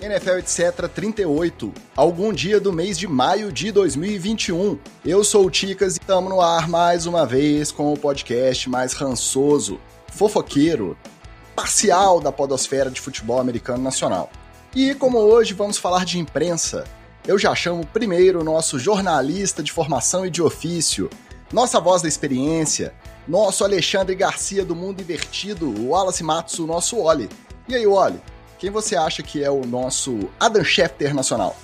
NFL etc 38, algum dia do mês de maio de 2021. Eu sou o Ticas e estamos no ar mais uma vez com o podcast mais rançoso, fofoqueiro, parcial da podosfera de futebol americano nacional. E como hoje vamos falar de imprensa, eu já chamo primeiro o nosso jornalista de formação e de ofício, nossa voz da experiência, nosso Alexandre Garcia do Mundo Invertido, o Wallace Matsu, nosso Oli. E aí, Oli, quem você acha que é o nosso Adam Schefter nacional?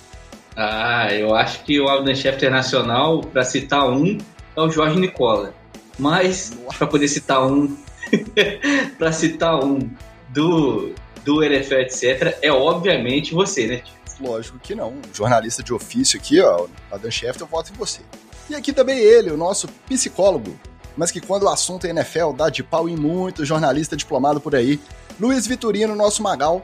Ah, eu acho que o Adam Schefter nacional, para citar um, é o Jorge Nicola. Mas, para poder citar um, para citar um do, do NFL, etc., é obviamente você, né? Lógico que não. Jornalista de ofício aqui, ó, Adam Schefter, eu voto em você. E aqui também ele, o nosso psicólogo, mas que quando o assunto é NFL dá de pau em muito jornalista diplomado por aí, Luiz Vitorino, nosso Magal,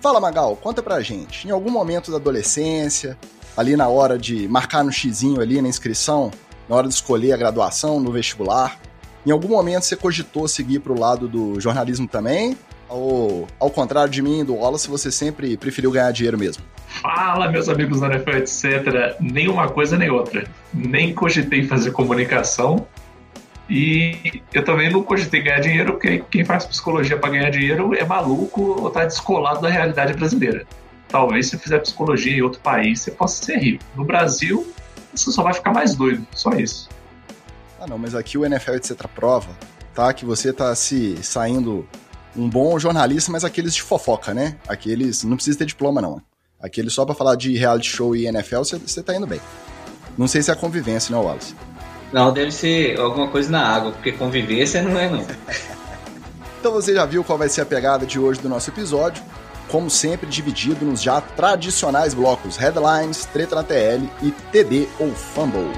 Fala, Magal, conta pra gente. Em algum momento da adolescência, ali na hora de marcar no xizinho ali na inscrição, na hora de escolher a graduação no vestibular, em algum momento você cogitou seguir pro lado do jornalismo também? Ou, ao contrário de mim do Wallace, você sempre preferiu ganhar dinheiro mesmo? Fala, meus amigos da NFL, etc. Nem uma coisa nem outra. Nem cogitei fazer comunicação, e eu também não cogitei ganhar dinheiro, porque quem faz psicologia para ganhar dinheiro é maluco ou tá descolado da realidade brasileira. Talvez se fizer psicologia em outro país, você possa ser rico. No Brasil, você só vai ficar mais doido, só isso. Ah não, mas aqui o NFL etc prova, tá? Que você tá se saindo um bom jornalista, mas aqueles de fofoca, né? Aqueles, não precisa ter diploma não. Aqueles só para falar de reality show e NFL, você tá indo bem. Não sei se é a convivência, né, Wallace? Não, deve ser alguma coisa na água, porque convivência não é não. então você já viu qual vai ser a pegada de hoje do nosso episódio. Como sempre, dividido nos já tradicionais blocos Headlines, Treta na TL e TD ou Fumble.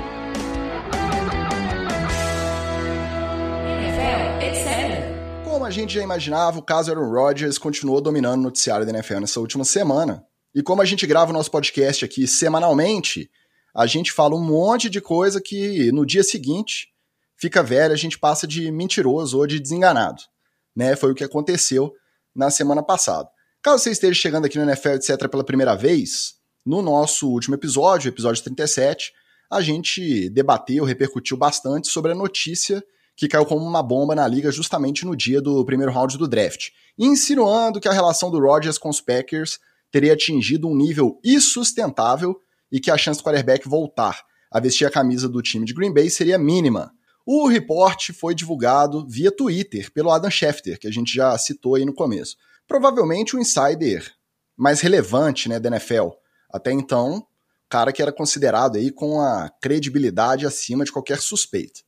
Como a gente já imaginava, o caso Aaron Rodgers continuou dominando o noticiário da NFL nessa última semana. E como a gente grava o nosso podcast aqui semanalmente, a gente fala um monte de coisa que no dia seguinte fica velho, a gente passa de mentiroso ou de desenganado. Né? Foi o que aconteceu na semana passada. Caso você esteja chegando aqui no NFL, etc., pela primeira vez, no nosso último episódio, episódio 37, a gente debateu, repercutiu bastante sobre a notícia que caiu como uma bomba na liga justamente no dia do primeiro round do draft, insinuando que a relação do Rodgers com os Packers teria atingido um nível insustentável e que a chance do quarterback voltar a vestir a camisa do time de Green Bay seria mínima. O reporte foi divulgado via Twitter pelo Adam Schefter, que a gente já citou aí no começo. Provavelmente o insider mais relevante né, da NFL. Até então, cara que era considerado aí com a credibilidade acima de qualquer suspeita.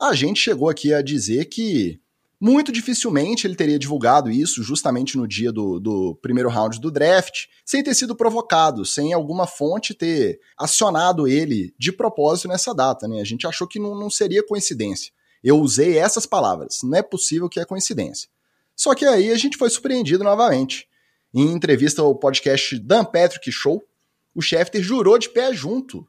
A gente chegou aqui a dizer que muito dificilmente ele teria divulgado isso justamente no dia do, do primeiro round do draft, sem ter sido provocado, sem alguma fonte ter acionado ele de propósito nessa data. Né? A gente achou que não, não seria coincidência. Eu usei essas palavras. Não é possível que é coincidência. Só que aí a gente foi surpreendido novamente. Em entrevista ao podcast Dan Patrick Show, o Schefter jurou de pé junto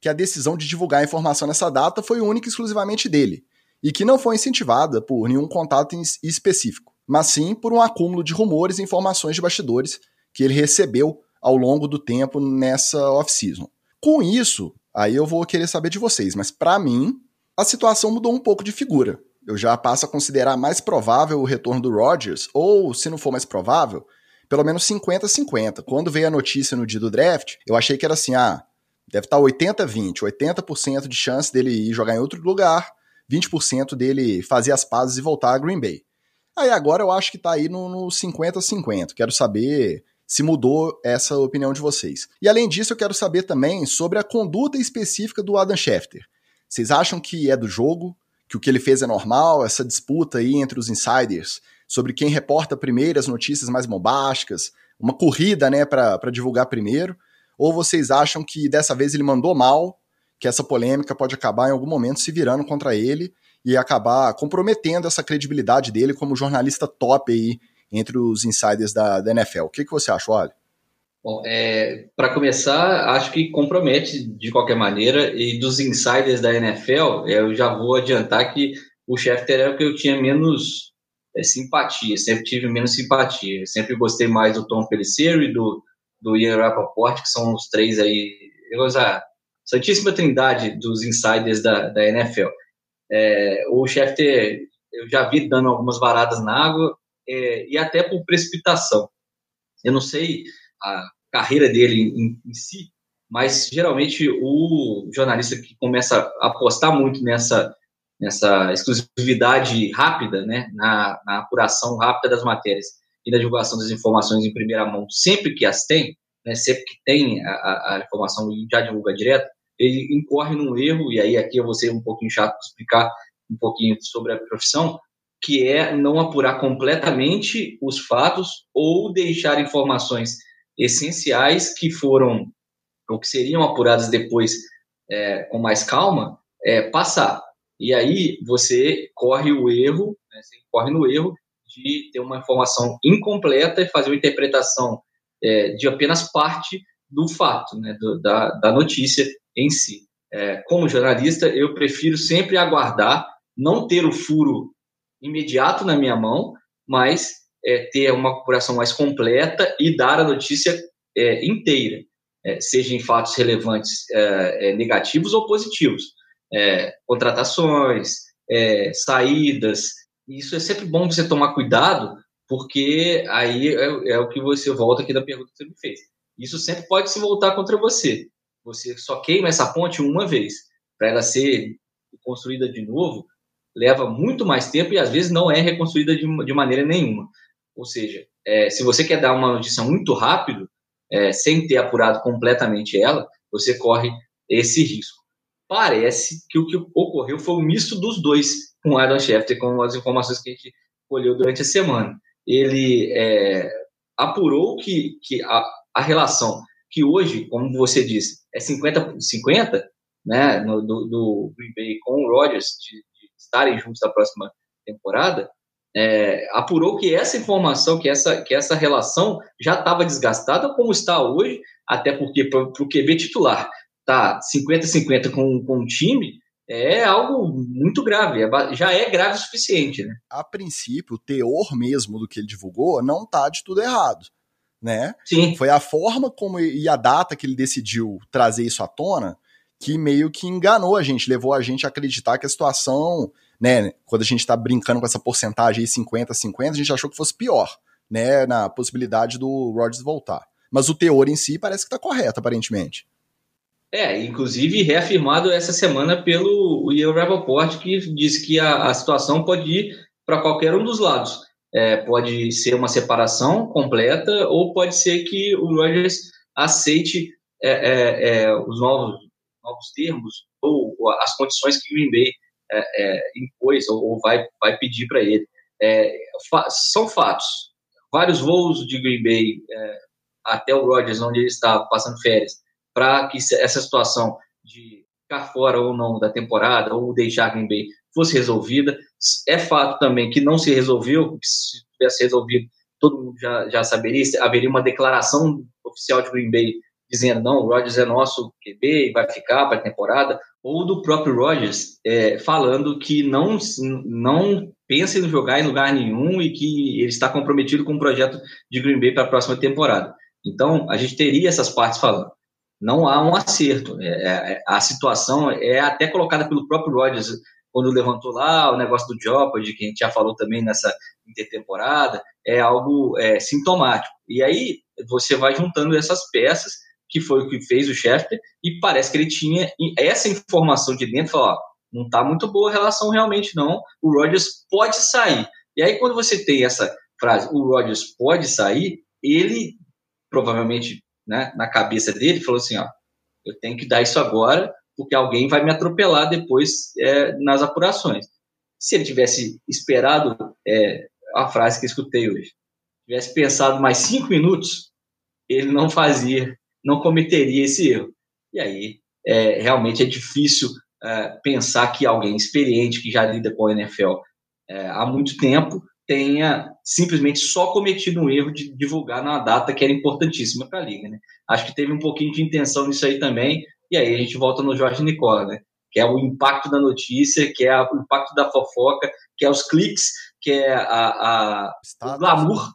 que a decisão de divulgar a informação nessa data foi única e exclusivamente dele e que não foi incentivada por nenhum contato específico, mas sim por um acúmulo de rumores e informações de bastidores que ele recebeu ao longo do tempo nessa off-season. Com isso, aí eu vou querer saber de vocês, mas para mim, a situação mudou um pouco de figura. Eu já passo a considerar mais provável o retorno do Rodgers, ou, se não for mais provável, pelo menos 50-50. Quando veio a notícia no dia do draft, eu achei que era assim, ah, deve estar 80-20, 80% de chance dele ir jogar em outro lugar, 20% dele fazer as pazes e voltar a Green Bay. Aí agora eu acho que tá aí no 50-50. Quero saber se mudou essa opinião de vocês. E além disso, eu quero saber também sobre a conduta específica do Adam Schefter. Vocês acham que é do jogo? Que o que ele fez é normal? Essa disputa aí entre os insiders sobre quem reporta primeiro as notícias mais bombásticas? Uma corrida, né, para divulgar primeiro? Ou vocês acham que dessa vez ele mandou mal que essa polêmica pode acabar em algum momento se virando contra ele e acabar comprometendo essa credibilidade dele como jornalista top aí entre os insiders da, da NFL. O que, que você acha, Olha? Bom, é, para começar, acho que compromete de qualquer maneira, e dos insiders da NFL, eu já vou adiantar que o Schefter era o que eu tinha menos é, simpatia, sempre tive menos simpatia. Sempre gostei mais do Tom Pelissero e do, do Ian Rappaport, que são os três aí, a santíssima trindade dos insiders da, da NFL. É, o Schefter, eu já vi dando algumas varadas na água, é, e até por precipitação. Eu não sei a carreira dele em, em si, mas geralmente o jornalista que começa a apostar muito nessa nessa exclusividade rápida, né, na, na, apuração rápida das matérias e na divulgação das informações em primeira mão, sempre que as tem, né, sempre que tem a, a informação e já divulga direto, ele incorre num erro, e aí aqui eu vou ser um pouquinho chato para explicar um pouquinho sobre a profissão, que é não apurar completamente os fatos ou deixar informações essenciais que foram ou que seriam apuradas depois é, com mais calma, é, passar. E aí você corre o erro, né, você corre no erro de ter uma informação incompleta e fazer uma interpretação é, de apenas parte do fato, né, do, da, da notícia em si. É, como jornalista, eu prefiro sempre aguardar, não ter o furo imediato na minha mão, mas é, ter uma apuração mais completa e dar a notícia é, inteira, é, seja em fatos relevantes é, é, negativos ou positivos. contratações, saídas, isso é sempre bom você tomar cuidado, porque aí é, o que você volta aqui da pergunta que você me fez. Isso sempre pode se voltar contra você. Você só queima essa ponte uma vez. Para ela ser construída de novo, leva muito mais tempo e às vezes não é reconstruída de, de maneira nenhuma. Ou seja, é, se você quer dar uma notícia muito rápido, é, sem ter apurado completamente ela, você corre esse risco. Parece que o que ocorreu foi um misto dos dois com o Adam Schefter, com as informações que a gente colheu durante a semana. Ele é, apurou que, que a, a, relação, que hoje, como você disse, é 50-50, né, no, do, do Green Bay com o Rodgers, de, de estarem juntos na próxima temporada, é, apurou que essa informação, que essa, que essa relação já estava desgastada como está hoje, até porque para o QB titular tá 50-50 com, com o time, é algo muito grave, é, já é grave o suficiente. Né? A princípio, o teor mesmo do que ele divulgou não tá de tudo errado. Né? Sim. Foi a forma como e a data que ele decidiu trazer isso à tona que meio que enganou a gente, levou a gente a acreditar que a situação né, quando a gente está brincando com essa porcentagem aí 50-50, a gente achou que fosse pior, né, na possibilidade do Rodgers voltar. Mas o teor em si parece que está correto, aparentemente. É, inclusive reafirmado essa semana pelo Ian Rappaport, que diz que a, a situação pode ir para qualquer um dos lados. É, pode ser uma separação completa ou pode ser que o Rodgers aceite é, é, é os novos, novos termos ou as condições que o Green Bay é, impôs ou, ou, vai, vai pedir para ele. Fa são fatos. Vários voos de Green Bay até o Rodgers, onde ele está passando férias, para que essa situação de ficar fora ou não da temporada ou deixar Green Bay fosse resolvida. É fato também que não se resolveu, que se tivesse resolvido, todo mundo já, já saberia, haveria uma declaração oficial de Green Bay dizendo não, o Rodgers é nosso QB e vai ficar para a temporada, ou do próprio Rodgers é, falando que não, não pensa em jogar em lugar nenhum e que ele está comprometido com o projeto de Green Bay para a próxima temporada. Então, a gente teria essas partes falando. Não há um acerto. É, é, a situação é até colocada pelo próprio Rodgers quando levantou lá o negócio do Jeopardy, que a gente já falou também nessa intertemporada, é algo é, sintomático. E aí você vai juntando essas peças que foi o que fez o Schefter, e parece que ele tinha essa informação de dentro, falou, ó, não está muito boa a relação realmente não, o Rodgers pode sair. E aí quando você tem essa frase, o Rodgers pode sair, ele provavelmente, né, na cabeça dele, falou assim, ó, eu tenho que dar isso agora, porque alguém vai me atropelar depois é, nas apurações. Se ele tivesse esperado é, a frase que escutei hoje, tivesse pensado mais cinco minutos, ele não fazia não cometeria esse erro. E aí, é, realmente é difícil é, pensar que alguém experiente, que já lida com a NFL é, há muito tempo, tenha simplesmente só cometido um erro de divulgar numa data que era importantíssima para a liga. Né? Acho que teve um pouquinho de intenção nisso aí também, e aí a gente volta no Jorge Nicola, né? que é o impacto da notícia, que é o impacto da fofoca, que é os cliques, que é a, a o glamour,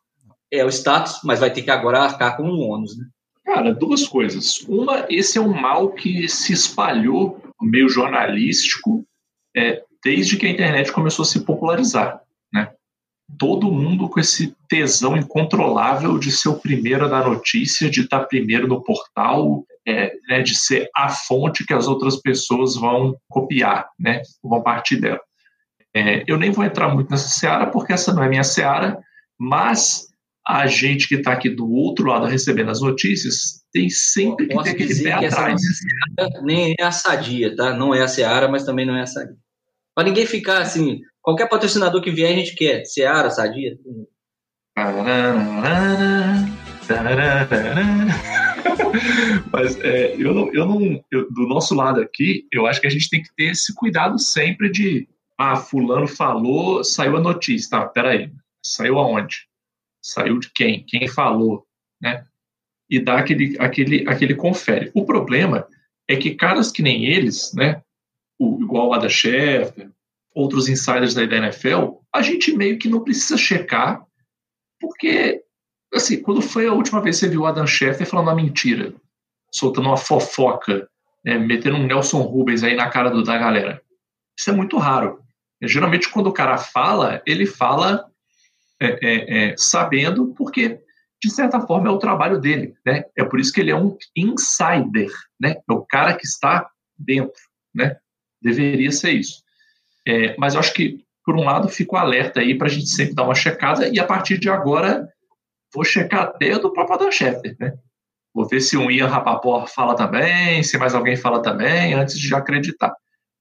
é o status, mas vai ter que agora arcar com o ônus. Né? Cara, duas coisas. Uma, esse é um mal que se espalhou no meio jornalístico é, desde que a internet começou a se popularizar, né? Todo mundo com esse tesão incontrolável de ser o primeiro a dar notícia, de estar primeiro no portal, é, né, de ser a fonte que as outras pessoas vão copiar, né? Vão partir dela. É, eu nem vou entrar muito nessa seara, porque essa não é minha seara, mas a gente que está aqui do outro lado recebendo as notícias tem sempre que ter aquele pé atrás. nem é a sadia, tá? Não é a Seara, mas também não é a sadia. Para ninguém ficar assim, qualquer patrocinador que vier a gente quer, Seara, sadia. Mas é, eu não, eu não eu, do nosso lado aqui, eu acho que a gente tem que ter esse cuidado sempre de ah, fulano falou, saiu a notícia, tá? Peraí, saiu aonde? Saiu de quem? Quem falou? Né? E dá aquele, aquele, aquele confere. O problema é que caras que nem eles, né? O, igual o Ada outros insiders da NFL, a gente meio que não precisa checar, porque, assim, quando foi a última vez que você viu Adam Schefter falando uma mentira, soltando uma fofoca, né, metendo um Nelson Rubens aí na cara do, da galera? Isso é muito raro. Geralmente, quando o cara fala, ele fala é, é, é, sabendo, porque de certa forma é o trabalho dele, né? É por isso que ele é um insider, né? É o cara que está dentro, né? Deveria ser isso. É, mas eu acho que por um lado fico alerta aí para a gente sempre dar uma checada e a partir de agora vou checar até do próprio Adam Schefter, né? Vou ver se o Ian Rapaport fala também, se mais alguém fala também, antes de acreditar.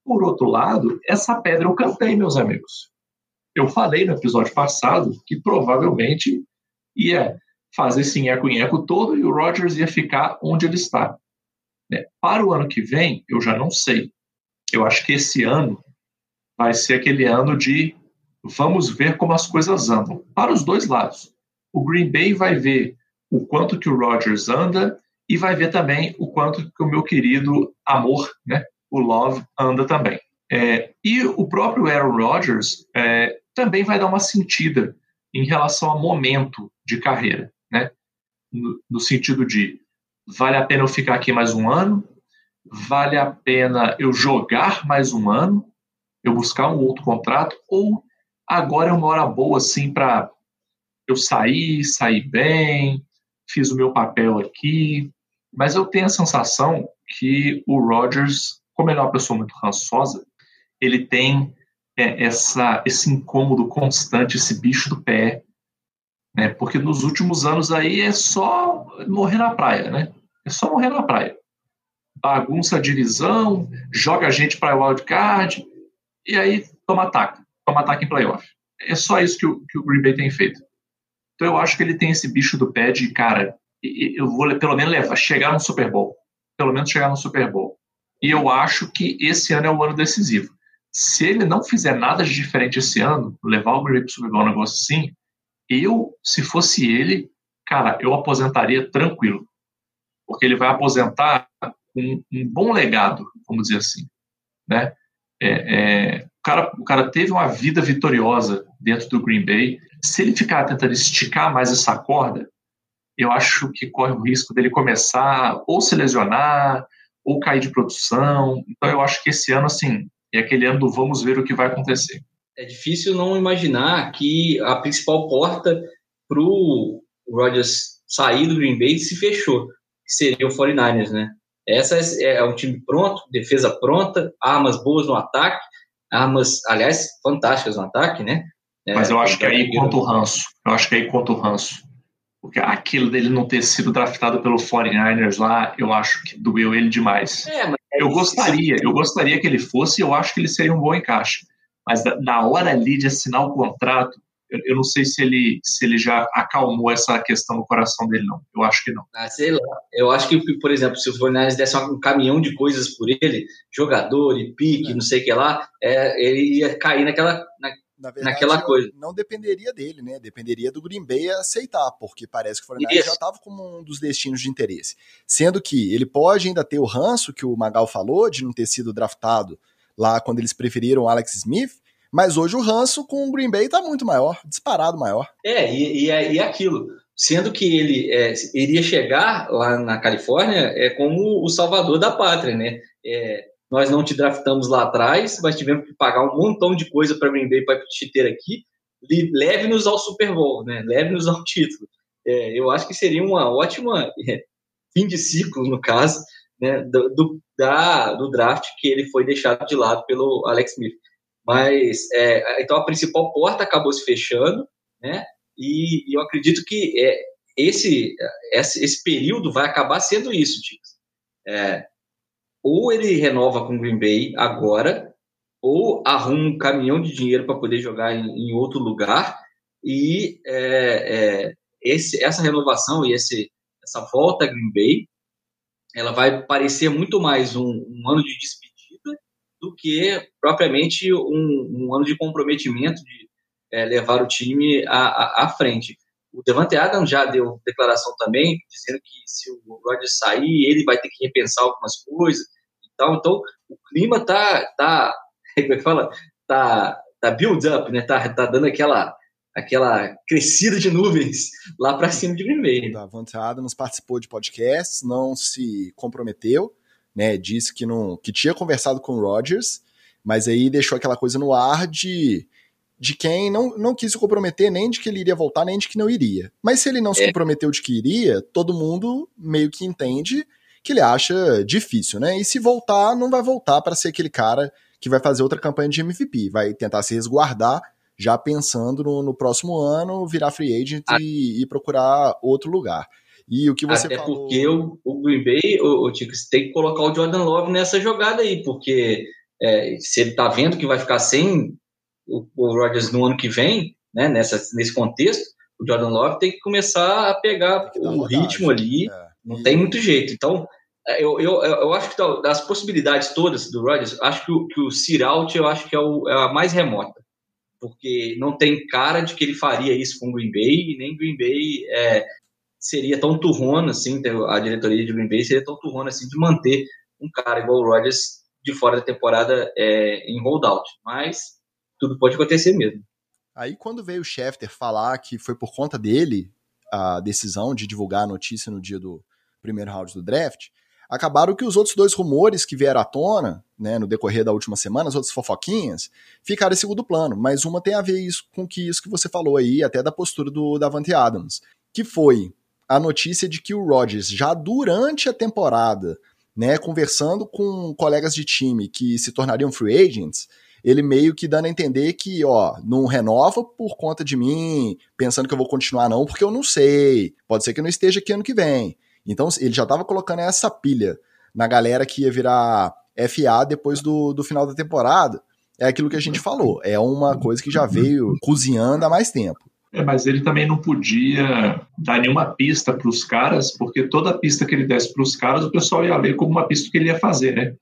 Por outro lado, essa pedra eu cantei, meus amigos. Eu falei no episódio passado que provavelmente ia fazer esse nheco-nheco todo e o Rodgers ia ficar onde ele está. Né? Para o ano que vem, eu já não sei. Eu acho que esse ano vai ser aquele ano de vamos ver como as coisas andam. Para os dois lados. O Green Bay vai ver o quanto que o Rodgers anda e vai ver também o quanto que o meu querido amor, né, o Love, anda também. É, e o próprio Aaron Rodgers é, também vai dar uma sentida em relação a momento de carreira, né? No, no, sentido de vale a pena eu ficar aqui mais um ano, vale a pena eu jogar mais um ano, eu buscar um outro contrato, ou agora é uma hora boa assim para eu sair, sair bem, fiz o meu papel aqui, mas eu tenho a sensação que o Rodgers, como ele é uma pessoa muito rançosa, ele tem é, essa, esse incômodo constante, esse bicho do pé, né? Porque nos últimos anos aí é só morrer na praia, né? É só morrer na praia. Bagunça a divisão, joga a gente para wildcard e aí toma ataque, toma ataque em playoff. É só isso que o, que o Green Bay tem feito. Então eu acho que ele tem esse bicho do pé de, cara, eu vou pelo menos levar, chegar no Super Bowl. Pelo menos chegar no Super Bowl. E eu acho que esse ano é o ano decisivo se ele não fizer nada de diferente esse ano, levar o Green para o um negócio assim, eu, se fosse ele, cara, eu aposentaria tranquilo. Porque ele vai aposentar com um bom legado, vamos dizer assim. Né? É, é, o, cara, o cara teve uma vida vitoriosa dentro do Green Bay. Se ele ficar tentando esticar mais essa corda, eu acho que corre o risco dele começar ou se lesionar ou cair de produção. Então eu acho que esse ano, assim, e aquele ano do vamos ver o que vai acontecer. É difícil não imaginar que a principal porta para o Rodgers sair do Green Bay se fechou, que seria o 49ers, né? Essa é, é um time pronto, defesa pronta, armas boas no ataque, armas, aliás, fantásticas no ataque, né? É, Mas eu acho que aí conta o ranço. Eu acho que aí conta o ranço. Porque aquilo dele não ter sido draftado pelo 49ers lá, eu acho que doeu ele demais. É, mas eu gostaria, eu gostaria que ele fosse, eu acho que ele seria um bom encaixe. Mas na hora ali de assinar o contrato, eu, eu não sei se ele, se ele já acalmou essa questão no coração dele, não. Eu acho que não. Ah, sei lá. Eu acho que, por exemplo, se o Fornales desse um caminhão de coisas por ele, jogador e pique, é. não sei o que lá, é, ele ia cair naquela, na, na verdade, naquela coisa. Não dependeria dele, né? Dependeria do Green Bay aceitar, porque parece que o Fortnite já estava como um dos destinos de interesse. Sendo que ele pode ainda ter o ranço que o Magal falou de não ter sido draftado lá quando eles preferiram Alex Smith, mas hoje o ranço com o Green Bay está muito maior, disparado maior. É, e, e, é, e é aquilo. sendo que ele é, iria chegar lá na Califórnia é como o salvador da pátria, né? É, nós não te draftamos lá atrás, mas tivemos que pagar um montão de coisa para Green Bay para te ter aqui. Leve-nos ao Super Bowl, né? Leve-nos ao título. É, eu acho que seria uma ótima é, fim de ciclo, no caso, né, do, do, da, do draft que ele foi deixado de lado pelo Alex Smith. Mas, é, então, a principal porta acabou se fechando, né? E, e eu acredito que é, esse, esse, esse, período vai acabar sendo isso, Ticos. É, ou ele renova com o Green Bay agora, ou arruma um caminhão de dinheiro para poder jogar em, em, outro lugar, e é, é, esse, essa renovação e esse, essa volta a Green Bay, ela vai parecer muito mais um, um ano de despedida do que propriamente um, um ano de comprometimento de é, levar o time à, à, à, frente. O Devante Adams já deu declaração também, dizendo que se o Rodgers sair, ele vai ter que repensar algumas coisas e tal. Então, o clima tá, tá como é que fala? Tá, tá build up, né? Tá, tá dando aquela aquela crescida de nuvens lá para cima de Green Bay. O Davante Adams participou de podcasts, não se comprometeu, né? Disse que não que tinha conversado com o Rodgers, mas aí deixou aquela coisa no ar de de quem não, não quis se comprometer nem de que ele iria voltar, nem de que não iria. Mas se ele não é. se comprometeu de que iria, todo mundo meio que entende que ele acha difícil, né? E se voltar, não vai voltar para ser aquele cara que vai fazer outra campanha de MVP, vai tentar se resguardar já pensando no, no próximo ano, virar free agent ah. e, e, procurar outro lugar. E o que você Até falou... porque o, o Green Bay, o, o Tico, tem que colocar o Jordan Love nessa jogada aí, porque é, se ele tá vendo que vai ficar sem o, o Rodgers no ano que vem, né, nessa, nesse contexto, o Jordan Love tem que começar a pegar o ritmo ali, é. não e... tem muito jeito. Então, é, eu, eu, eu acho que das possibilidades todas do Rodgers, acho que o, que o Sir Out, eu acho que é, o, é a mais remota porque não tem cara de que ele faria isso com o Green Bay, e nem Green Bay é, seria tão turrona assim, a diretoria de Green Bay seria tão turrona assim de manter um cara igual o Rodgers de fora da temporada é, em holdout. Mas tudo pode acontecer mesmo. Aí quando veio o Schefter falar que foi por conta dele a decisão de divulgar a notícia no dia do primeiro round do draft, acabaram que os outros dois rumores que vieram à tona, né, no decorrer da última semana, as outras fofoquinhas, ficaram em segundo plano. Mas uma tem a ver isso, com que isso que você falou aí, até da postura do Davante Adams, que foi a notícia de que o Rodgers, já durante a temporada, né, conversando com colegas de time que se tornariam free agents, ele meio que dando a entender que, ó, não renova por conta de mim, pensando que eu vou continuar não, porque eu não sei. Pode ser que eu não esteja aqui ano que vem. Então ele já estava colocando essa pilha na galera que ia virar FA depois do, do final da temporada. É aquilo que a gente falou. É uma coisa que já veio cozinhando há mais tempo. É, mas ele também não podia dar nenhuma pista para os caras, porque toda pista que ele desse para os caras, o pessoal ia ler como uma pista que ele ia fazer, né?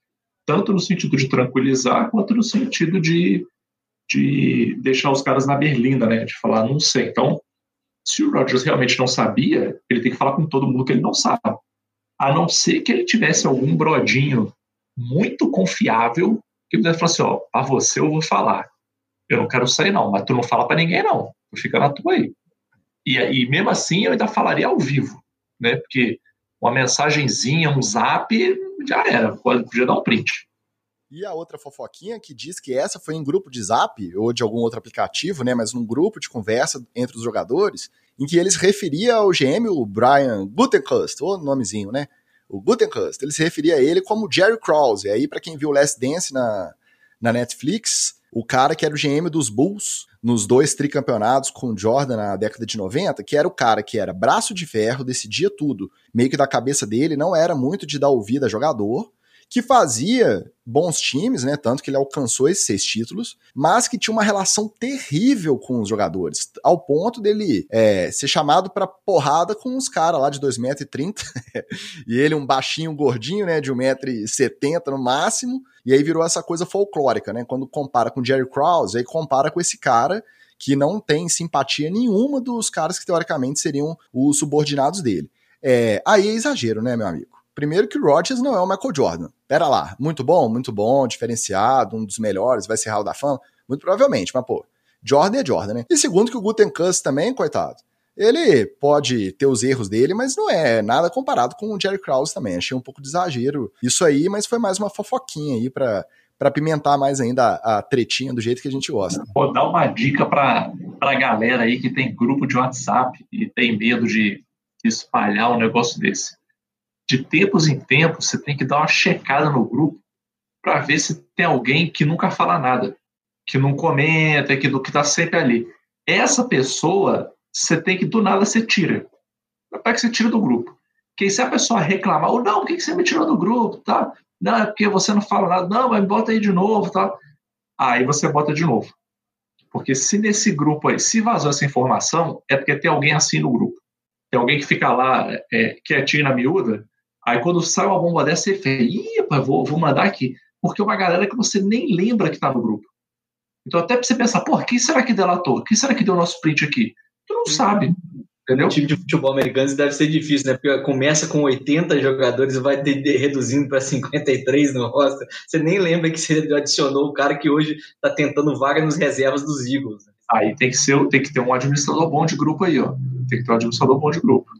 Tanto no sentido de tranquilizar, quanto no sentido de, de deixar os caras na berlinda, né? De falar, não sei. Então, se o Rodgers realmente não sabia, ele tem que falar com todo mundo que ele não sabe. A não ser que ele tivesse algum brodinho muito confiável que pudesse falar assim, ó, a você eu vou falar. Eu não quero sair não, mas tu não fala para ninguém não. Fica na tua aí. E, e mesmo assim eu ainda falaria ao vivo, né? Porque uma mensagenzinha, um zap, já era, podia dar um print. E a outra fofoquinha que diz que essa foi em grupo de zap ou de algum outro aplicativo, né? Mas num grupo de conversa entre os jogadores, em que eles referia ao GM, o Brian Gutenkust, o nomezinho, né? O Gutenkust, ele se referia a ele como Jerry Krause. E aí, para quem viu Last Dance na, na Netflix, o cara que era o GM dos Bulls nos dois tricampeonatos com o Jordan na década de 90, que era o cara que era braço de ferro, decidia tudo, meio que da cabeça dele, não era muito de dar ouvida a jogador, que fazia bons times, né? Tanto que ele alcançou esses seis títulos, mas que tinha uma relação terrível com os jogadores, ao ponto dele é, ser chamado para porrada com os caras lá de 2,30m, e ele um baixinho, gordinho, né? De 1,70m no máximo, e aí virou essa coisa folclórica, né? Quando compara com Jerry Krause, aí compara com esse cara que não tem simpatia nenhuma dos caras que teoricamente seriam os subordinados dele. É, aí é exagero, né, meu amigo? Primeiro que o Rodgers não é o Michael Jordan. Pera lá, muito bom, muito bom, diferenciado, um dos melhores, vai ser Hall da Fama? Muito provavelmente, mas pô, Jordan é Jordan, né? E segundo que o Gutenkust também, coitado, Ele pode ter os erros dele, mas não é nada comparado com o Jerry Krause também. Achei um pouco de exagero isso aí, mas foi mais uma fofoquinha aí para para pimentar mais ainda a, a, tretinha do jeito que a gente gosta. Vou dar uma dica para a galera aí que tem grupo de WhatsApp e tem medo de espalhar um negócio desse. De tempos em tempos, você tem que dar uma checada no grupo para ver se tem alguém que nunca fala nada, que não comenta, que está sempre ali. Essa pessoa, você tem que do nada você tira. Para que você tira do grupo. Porque se a pessoa reclamar, ou não, por que você me tirou do grupo? Tá? Não, é porque você não fala nada. Não, mas bota aí de novo. Tá? Aí você bota de novo. Porque se nesse grupo aí, se vazou essa informação, é porque tem alguém assim no grupo. Tem alguém que fica lá é, quietinho na miúda, aí quando sai uma bomba dessa, você fala, ih, vou, vou mandar aqui. Porque é uma galera que você nem lembra que está no grupo. Então, até para você pensar, pô, quem será que delatou? Quem será que deu o nosso print aqui? Tu não sabe. Entendeu? O time de futebol americano deve ser difícil, né? Porque começa com 80 jogadores e vai ter, reduzindo para 53 no roster. Você nem lembra que você adicionou o cara que hoje está tentando vaga nos reservas dos Eagles. Né? Aí tem que, ser, tem que ter um administrador bom de grupo aí, ó. Tem que ter um administrador bom de grupo.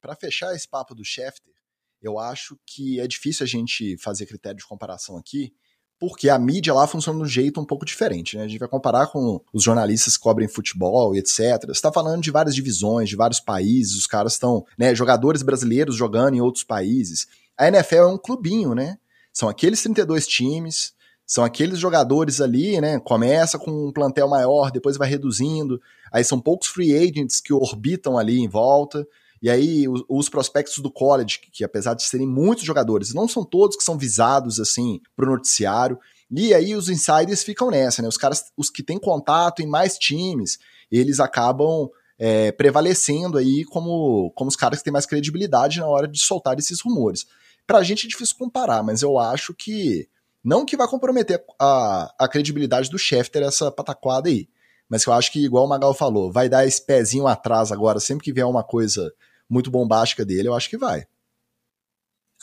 Para fechar esse papo do Schefter, eu acho que é difícil a gente fazer critério de comparação aqui, porque a mídia lá funciona de um jeito um pouco diferente, né? A gente vai comparar com os jornalistas que cobrem futebol e etc. Você está falando de várias divisões, de vários países, os caras estão, né, jogadores brasileiros jogando em outros países. A NFL é um clubinho, né? São aqueles 32 times, são aqueles jogadores ali, né? Começa com um plantel maior, depois vai reduzindo. Aí são poucos free agents que orbitam ali em volta. E aí, os, os prospectos do college, que, que, apesar de serem muitos jogadores, não são todos que são visados, assim, pro noticiário. E aí, os insiders ficam nessa, né? Os caras, os que têm contato em mais times, eles acabam é, prevalecendo aí como, como os caras que têm mais credibilidade na hora de soltar esses rumores. Pra gente é difícil comparar, mas eu acho que. Não que vai comprometer a, a credibilidade do Schefter essa pataquada aí. Mas que eu acho que, igual o Magal falou, vai dar esse pezinho atrás agora, sempre que vier uma coisa muito bombástica dele, eu acho que vai.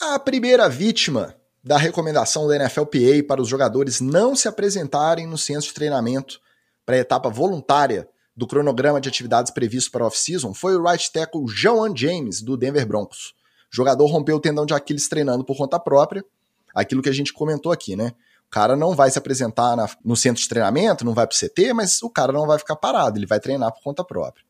A primeira vítima da recomendação da NFLPA para os jogadores não se apresentarem no centro de treinamento para a etapa voluntária do cronograma de atividades previsto para off-season foi o right tackle Joan James, do Denver Broncos. O jogador rompeu o tendão de Aquiles treinando por conta própria, aquilo que a gente comentou aqui, né? O cara não vai se apresentar na, no centro de treinamento, não vai para o CT, mas o cara não vai ficar parado, ele vai treinar por conta própria.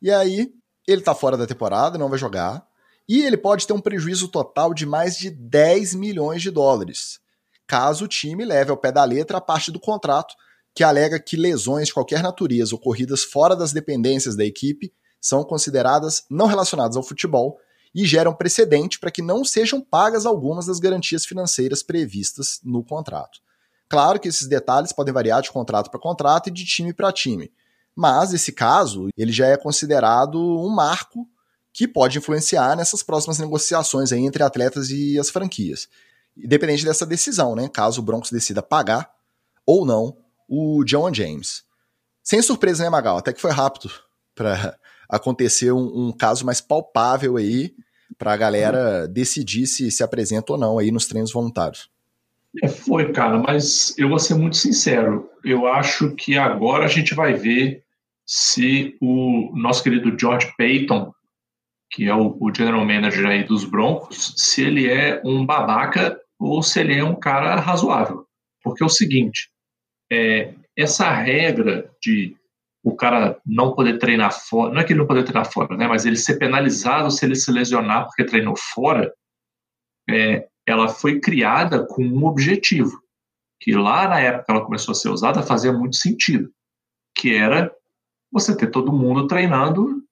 E aí, ele está fora da temporada, não vai jogar, e ele pode ter um prejuízo total de mais de 10 milhões de dólares, caso o time leve ao pé da letra a parte do contrato que alega que lesões de qualquer natureza ocorridas fora das dependências da equipe são consideradas não relacionadas ao futebol e geram precedente para que não sejam pagas algumas das garantias financeiras previstas no contrato. Claro que esses detalhes podem variar de contrato para contrato e de time para time, mas esse caso, ele já é considerado um marco que pode influenciar nessas próximas negociações aí entre atletas e as franquias. Independente dessa decisão, né? Caso o Broncos decida pagar ou não o John James. Sem surpresa, né, Magal? Até que foi rápido para acontecer um, um, caso mais palpável aí para a galera decidir se se apresenta ou não aí nos treinos voluntários. É, foi, cara, mas eu vou ser muito sincero. Eu acho que agora a gente vai ver se o nosso querido George Payton, que é o, o general manager aí dos Broncos, se ele é um babaca ou se ele é um cara razoável. Porque é o seguinte, é, essa regra de o cara não poder treinar fora, não é que ele não poder treinar fora, né, mas ele ser penalizado se ele se lesionar porque treinou fora, é, ela foi criada com um objetivo, que lá na época ela começou a ser usada fazia muito sentido, que era você ter todo mundo treinando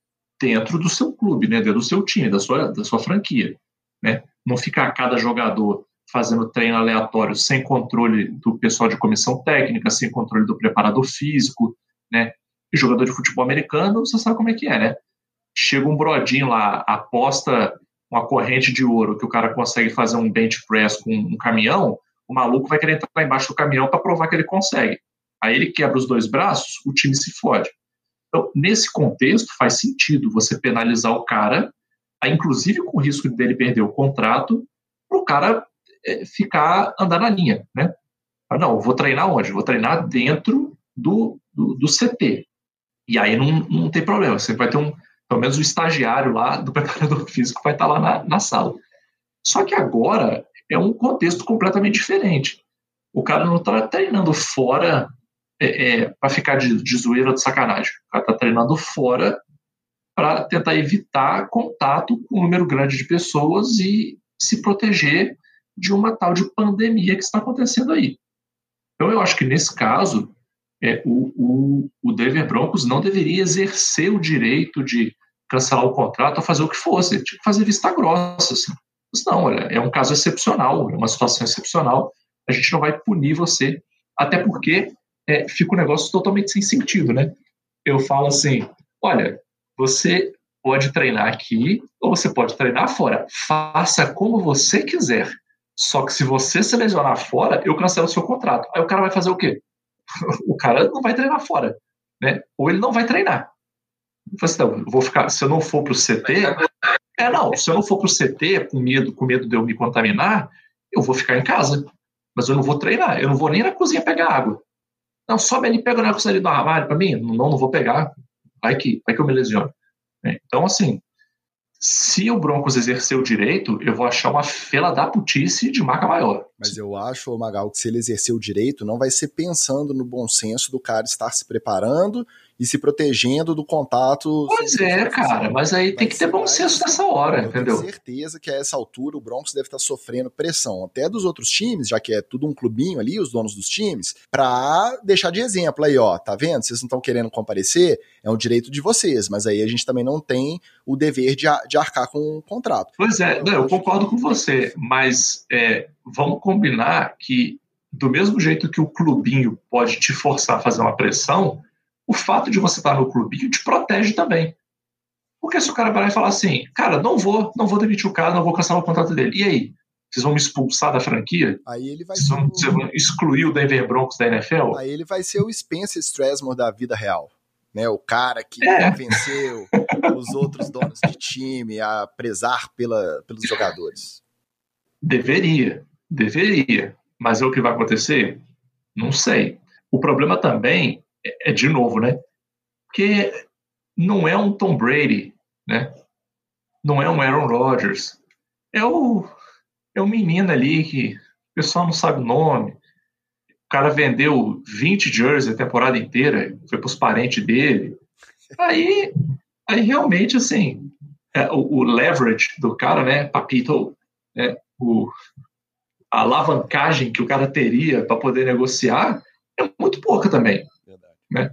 dentro do seu clube, né, dentro do seu time, da sua, da sua franquia, né? Não ficar cada jogador fazendo treino aleatório sem controle do pessoal de comissão técnica, sem controle do preparador físico, né? E jogador de futebol americano, você sabe como é que é, né? Chega um brodinho lá, aposta uma corrente de ouro que o cara consegue fazer um bench press com um caminhão, o maluco vai querer entrar embaixo do caminhão para provar que ele consegue. Aí ele quebra os dois braços, o time se fode. Então, nesse contexto, faz sentido você penalizar o cara, inclusive com o risco dele perder o contrato, para o cara é, ficar, andar na linha, né? Não, vou treinar onde? Vou treinar dentro do, do, do CT. E aí não, não tem problema, você vai ter um pelo menos o estagiário lá do preparador físico vai estar lá na, na sala. Só que agora é um contexto completamente diferente. O cara não está treinando fora é, é, para ficar de, de zoeira de sacanagem. O cara está treinando fora para tentar evitar contato com um número grande de pessoas e se proteger de uma tal de pandemia que está acontecendo aí. Então, eu acho que nesse caso, é, o, o, o Denver Broncos não deveria exercer o direito de cancelar o contrato ou fazer o que fosse. Ele tinha que fazer vista grossa. Assim. Mas não, olha, é um caso excepcional, é uma situação excepcional. A gente não vai punir você, até porque é, fica um negócio totalmente sem sentido, né? Eu falo assim: olha, você pode treinar aqui ou você pode treinar fora. Faça como você quiser. Só que se você se lesionar fora, eu cancelo o seu contrato. Aí o cara vai fazer o quê? o cara não vai treinar fora, né? Ou ele não vai treinar. Assim, não, vou ficar, se eu não for para o CT, é não, se eu não for para o CT com medo, com medo de eu me contaminar, eu vou ficar em casa, mas eu não vou treinar, eu não vou nem na cozinha pegar água. Não, sobe ali, pega o negócio ali do armário para mim, não, não vou pegar, vai que, vai que eu me lesiono. É, então, assim, se o Broncos exercer o direito, eu vou achar uma fela da putice de marca maior. Mas eu acho, Magal, que se ele exercer o direito, não vai ser pensando no bom senso do cara estar se preparando e se protegendo do contato. Pois é, cara, mas aí tem que ter bom senso nessa hora, entendeu? tenho certeza que a essa altura o Broncos deve estar sofrendo pressão, até dos outros times, já que é tudo um clubinho ali, os donos dos times, pra deixar de exemplo aí, ó, tá vendo? Vocês não estão querendo comparecer, é um direito de vocês, mas aí a gente também não tem o dever de, de arcar com o contrato. Pois é, não, eu concordo com você, mas é, vamos combinar que do mesmo jeito que o clubinho pode te forçar a fazer uma pressão, o fato de você estar no clubinho te protege também. Porque se o cara vai e falar assim, cara, não vou, não vou demitir o cara, não vou cancelar o contrato dele. E aí? Vocês vão me expulsar da franquia? Aí ele vai vocês, vão, o... vocês vão excluir o Denver Broncos da NFL? Aí ele vai ser o Spencer Strasmore da vida real. Né, o cara que é. venceu os outros donos de time a prezar pela, pelos jogadores. Deveria, deveria. Mas é o que vai acontecer? Não sei. O problema também é, é de novo, né? Porque não é um Tom Brady, né? Não é um Aaron Rodgers. É o, é o menino ali que o pessoal não sabe o nome. O cara vendeu 20 jerseys a temporada inteira, foi para os parentes dele. Aí, aí realmente, assim, é, o, o, leverage do cara, né, Papito, é, o, a alavancagem que o cara teria para poder negociar é muito pouca também né?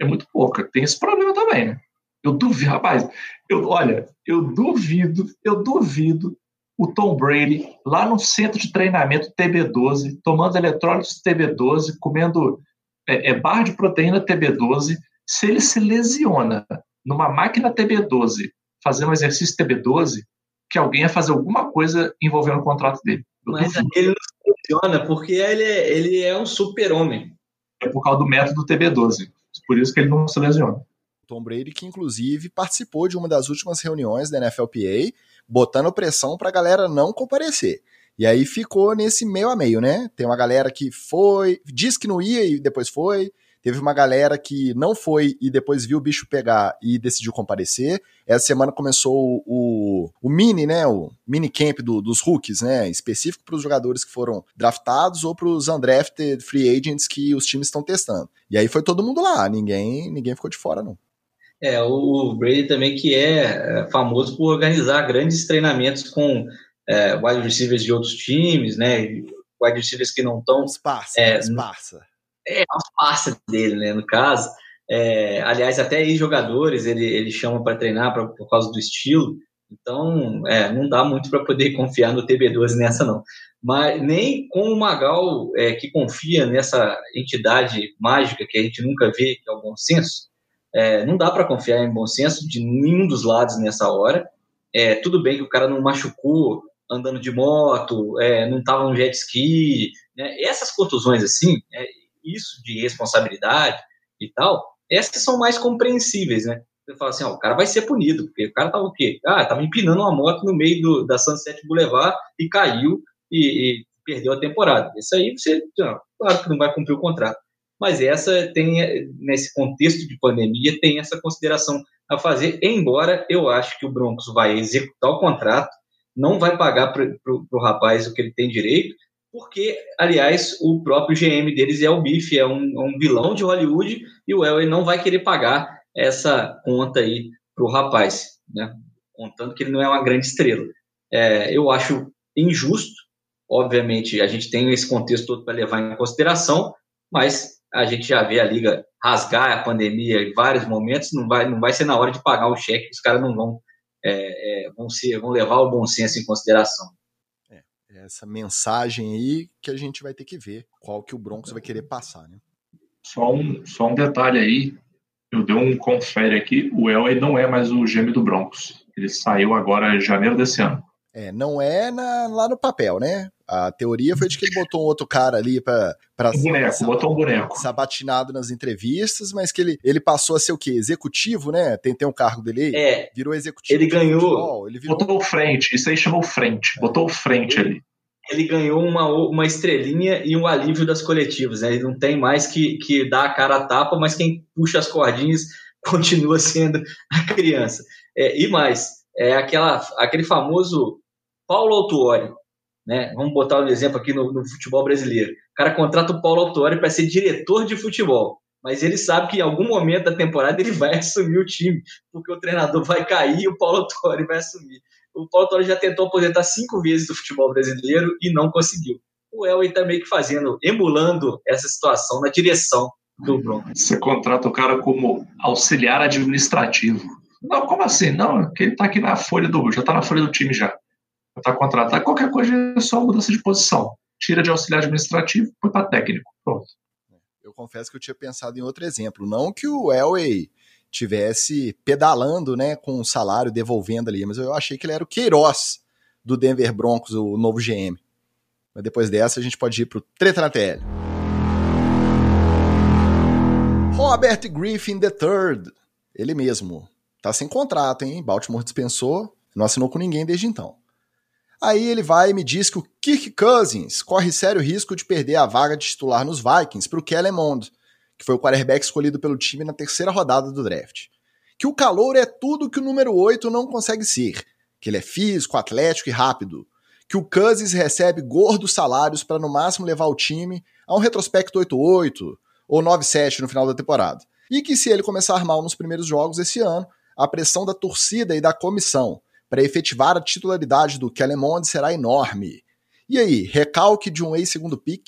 É muito pouca. Tem esse problema também, né? Eu duvido, rapaz, eu, olha, eu duvido, eu duvido o Tom Brady lá no centro de treinamento TB12, tomando eletrólitos TB12, comendo é, é, barra de proteína TB12, se ele se lesiona numa máquina TB12, fazendo um exercício TB12, que alguém ia fazer alguma coisa envolvendo o contrato dele. Mas ele não se lesiona porque ele é, ele é um super-homem é por causa do método TB12. Por isso que ele não se lesiona. Tom Brady, que inclusive participou de uma das últimas reuniões da NFLPA, botando pressão para a galera não comparecer. E aí ficou nesse meio a meio, né? Tem uma galera que foi, disse que não ia e depois foi. Teve uma galera que não foi e depois viu o bicho pegar e decidiu comparecer. Essa semana começou o, o mini, né? O mini camp do, dos rookies, né? Específico para os jogadores que foram draftados ou para os undrafted free agents que os times estão testando. E aí foi todo mundo lá, ninguém, ninguém ficou de fora, não. É, o Brady também que é, é famoso por organizar grandes treinamentos com é, wide receivers de outros times, né? Wide receivers que não estão. Esparsa, é, esparsa. É, as passas dele, né, no caso. É, aliás, até aí jogadores ele, ele chama para treinar pra, por causa do estilo. Então, é, não dá muito para poder confiar no TB12 nessa, não. Mas nem com o Magal, é, que confia nessa entidade mágica que a gente nunca vê, que é o bom senso, é, não dá para confiar em bom senso de nenhum dos lados nessa hora. É, tudo bem que o cara não machucou andando de moto, é, não estava no jet ski, né? essas contusões assim, é, isso de responsabilidade e tal, essas são mais compreensíveis, né? Você fala assim, ó, o cara vai ser punido, porque o cara tava o quê? Ah, tava empinando uma moto no meio do, da Sunset Boulevard e caiu e, e perdeu a temporada. Isso aí você, claro que não vai cumprir o contrato. mas essa tem, nesse contexto de pandemia, tem essa consideração a fazer, embora eu acho que o Broncos vai executar o contrato, não vai pagar para o rapaz o que ele tem direito, porque, aliás, o próprio GM deles é o Biff, é um, um vilão de Hollywood, e o Elway não vai querer pagar essa conta aí para o rapaz, né? contando que ele não é uma grande estrela. É, eu acho injusto, obviamente, a gente tem esse contexto todo para levar em consideração, mas a gente já vê a liga rasgar a pandemia em vários momentos, não vai, não vai ser na hora de pagar o cheque, os caras não vão, é, é, vão, ser, vão levar o bom senso em consideração essa mensagem aí que a gente vai ter que ver qual que o Broncos vai querer passar, né? Só um, só um detalhe aí, eu dei um confere aqui, o Elway não é mais o gêmeo do Broncos. Ele saiu agora em janeiro desse ano. É, não é na, lá no papel, né? A teoria foi de que ele botou um outro cara ali pra. pra um boneco, botou um boneco. Sabatinado nas entrevistas, mas que ele, ele passou a ser o quê? Executivo, né? Tem, tem um cargo dele aí. É. Virou executivo. Ele ganhou. Futebol, ele virou... Botou frente, isso aí chamou frente. É. Botou frente ali ele ganhou uma, uma estrelinha e um alívio das coletivas. Né? Ele não tem mais que, que dar a cara a tapa, mas quem puxa as cordinhas continua sendo a criança. É, e mais, é aquela, aquele famoso Paulo Autuori. Né? Vamos botar um exemplo aqui no, no futebol brasileiro. O cara contrata o Paulo Autuori para ser diretor de futebol mas ele sabe que em algum momento da temporada ele vai assumir o time, porque o treinador vai cair e o Paulo Torre vai assumir. O Paulo Torre já tentou aposentar cinco vezes do futebol brasileiro e não conseguiu. O Elway está meio que fazendo, emulando essa situação na direção do Broncos. Você contrata o cara como auxiliar administrativo. Não, como assim? Não, que ele está aqui na folha do. Já está na folha do time já. Está contratado. Qualquer coisa é só mudança de posição. Tira de auxiliar administrativo, põe para técnico. Pronto eu confesso que eu tinha pensado em outro exemplo. Não que o Elway tivesse pedalando, né, com o salário, devolvendo ali, mas eu achei que ele era o Queiroz do Denver Broncos, o novo GM. Mas depois dessa a gente pode ir pro Treta na TL. Robert Griffin III, ele mesmo, tá sem contrato, hein? Baltimore dispensou, não assinou com ninguém desde então. Aí ele vai e me diz que o Kirk Cousins corre sério risco de perder a vaga de titular nos Vikings para o Kellen Mond, que foi o quarterback escolhido pelo time na terceira rodada do draft. Que o calor é tudo que o número 8 não consegue ser, que ele é físico, atlético e rápido. Que o Cousins recebe gordos salários para no máximo levar o time a um retrospecto 8-8 ou 9-7 no final da temporada. E que se ele começar mal nos primeiros jogos esse ano, a pressão da torcida e da comissão para efetivar a titularidade do Kellemond será enorme. E aí, recalque de um ex-segundo pick,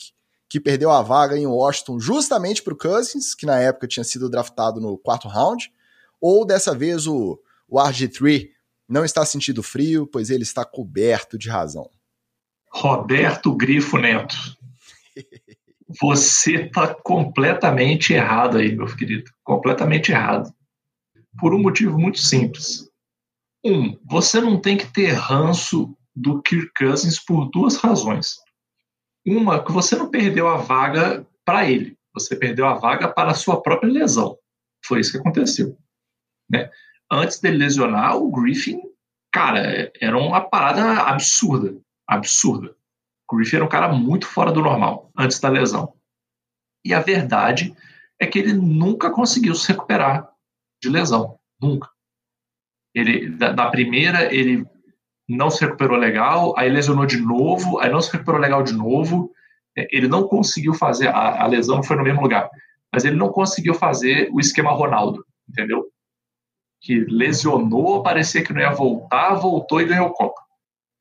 que perdeu a vaga em Washington justamente para o Cousins, que na época tinha sido draftado no quarto round, ou dessa vez o, o RG3 não está sentindo frio, pois ele está coberto de razão. Roberto Grifo Neto. Você está completamente errado aí, meu querido. Completamente errado. Por um motivo muito simples. Um, você não tem que ter ranço do Kirk Cousins por duas razões. Uma, que você não perdeu a vaga para ele, você perdeu a vaga para a sua própria lesão. Foi isso que aconteceu. Né? Antes dele lesionar, o Griffin, cara, era uma parada absurda. Absurda. O Griffin era um cara muito fora do normal antes da lesão. E a verdade é que ele nunca conseguiu se recuperar de lesão. Nunca. Ele, da, da primeira, ele não se recuperou legal, aí lesionou de novo, aí não se recuperou legal de novo. É, ele não conseguiu fazer, a, a lesão foi no mesmo lugar, mas ele não conseguiu fazer o esquema Ronaldo, entendeu? Que lesionou, parecia que não ia voltar, voltou e ganhou o Copa.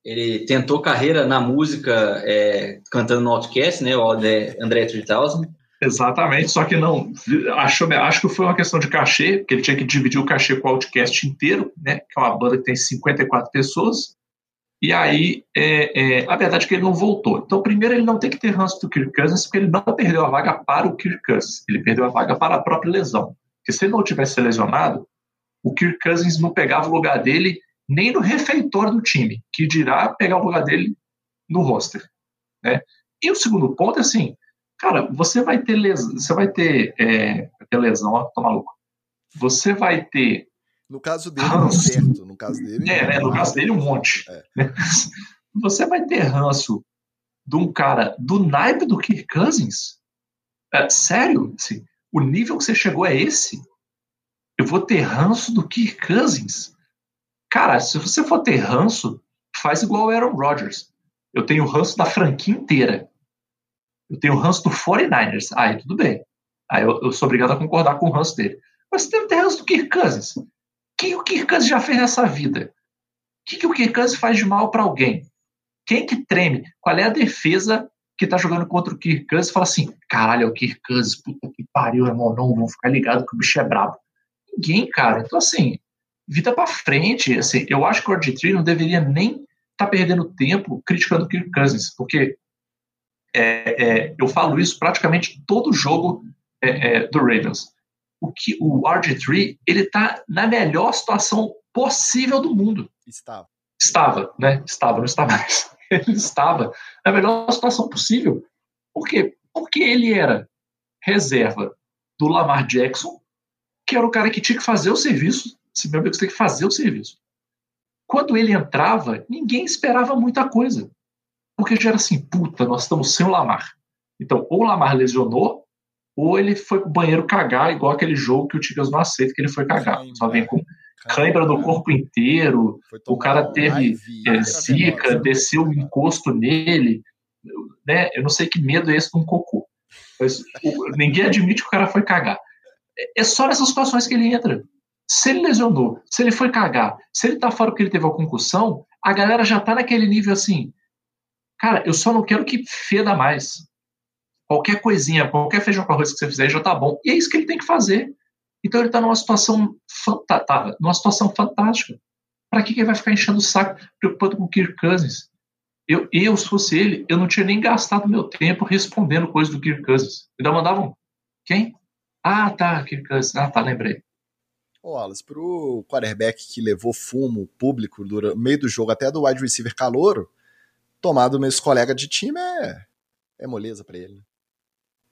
Ele tentou carreira na música, é, cantando no Outcast, né? O André 3000. Exatamente, só que não. Acho, acho que foi uma questão de cachê, que ele tinha que dividir o cachê com o Outcast inteiro, né? Que é uma banda que tem 54 pessoas. E aí, é, é, a verdade é que ele não voltou. Então, primeiro, ele não tem que ter ranço do Kirk Cousins, porque ele não perdeu a vaga para o Kirk Cousins. Ele perdeu a vaga para a própria lesão. Porque se ele não tivesse lesionado, o Kirk Cousins não pegava o lugar dele nem no refeitório do time, que dirá pegar o lugar dele no roster. Né? E o segundo ponto é assim, Cara, você vai ter lesão, você vai ter, é, ter lesão, ó, tô maluco. Você vai ter. No caso dele, ranço. certo. No caso dele. É, né? No caso dele, um monte. É. Você vai ter ranço de um cara do naipe do Kirk Cousins. É, sério? Assim, o nível que você chegou é esse? Eu vou ter ranço do Kirk Cousins? Cara, se você for ter ranço, faz igual o Aaron Rodgers. Eu tenho ranço da franquia inteira. Eu tenho ranço do 49ers. Aí tudo bem. Aí eu, eu sou obrigado a concordar com o ranço dele. Mas você deve ter ranço do Kirk Cousins. O que o Kirk Cousins já fez nessa vida? O que, que o Kirk Cousins faz de mal para alguém? Quem que treme? Qual é a defesa que tá jogando contra o Kirk Cousins e fala assim, caralho, é o Kirk Cousins, puta que pariu, irmão, não, vou ficar ligado que o bicho é brabo. Ninguém, cara. Então, assim, vida para frente. Assim, eu acho que o RG3 não deveria nem estar tá perdendo tempo criticando o Kirk Cousins, porque é, é, eu falo isso praticamente todo jogo é, é do Ravens. O, que, o RG3 ele está na melhor situação possível do mundo. Estava. Estava, né? Estava, não está mais. Ele estava na melhor situação possível. Por quê? Porque ele era reserva do Lamar Jackson, que era o cara que tinha que fazer o serviço. Esse meu amigo tem que fazer o serviço. Quando ele entrava, ninguém esperava muita coisa. Porque já era assim, puta, nós estamos sem o Lamar. Então, ou o Lamar lesionou, ou ele foi pro banheiro cagar, igual aquele jogo que o Tigres não aceita que ele foi cagar. Só vem com cãibra no corpo inteiro, o cara teve é, zika, desceu o encosto nele, né? Eu não sei que medo é esse de um cocô. Mas, o, ninguém admite que o cara foi cagar. É, é só nessas situações que ele entra. Se ele lesionou, se ele foi cagar, se ele tá fora porque ele teve a concussão, a galera já tá naquele nível assim. Cara, eu só não quero que feda mais. Qualquer coisinha, qualquer feijão com arroz que você fizer já tá bom. E é isso que ele tem que fazer. Então ele está numa situação fantástica, numa situação fantástica. Para que, que ele vai ficar enchendo o saco, preocupado com o Kirk Cousins? Eu, eu, se fosse ele, eu não tinha nem gastado meu tempo respondendo coisas do Kirk Cousins. Ainda mandavam, quem? Ah, tá, Kirk Cousins. Ah, tá, lembrei. Ô, Wallace, pro quarterback que levou fumo público no meio do jogo, até do wide receiver calouro, tomar do meu colega de time é, é moleza para ele.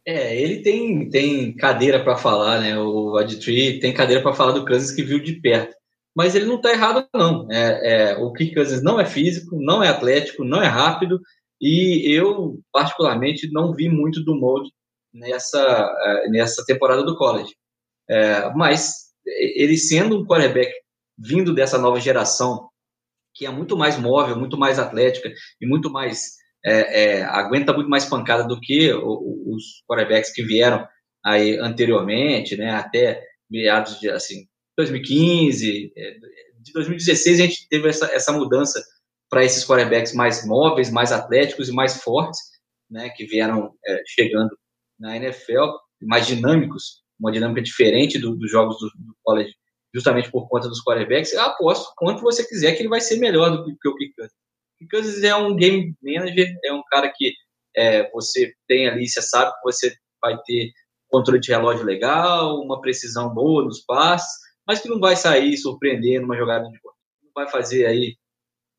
É, ele tem, tem cadeira para falar, né? O Adtree tem cadeira para falar do Kansas que viu de perto. Mas ele não está errado, não. É, é, o Kirk não é físico, não é atlético, não é rápido. E eu, particularmente, não vi muito do molde nessa, é, nessa temporada do college. É, mas ele sendo um quarterback vindo dessa nova geração, que é muito mais móvel, muito mais atlética e muito mais é, é, aguenta muito mais pancada do que os quarterbacks que vieram aí anteriormente, né, até meados de assim 2015, é, de 2016 a gente teve essa, essa mudança para esses quarterbacks mais móveis, mais atléticos e mais fortes, né, que vieram é, chegando na NFL, mais dinâmicos, uma dinâmica diferente do, dos jogos do, do, college, justamente por conta dos quarterbacks. Aposto quanto você quiser que ele vai ser melhor do que, o Kirk Cousins é um game manager, é um cara que é, você tem ali, você sabe que você vai ter controle de relógio legal, uma precisão boa nos passes, mas que não vai sair surpreendendo uma jogada de corrida. Não vai fazer aí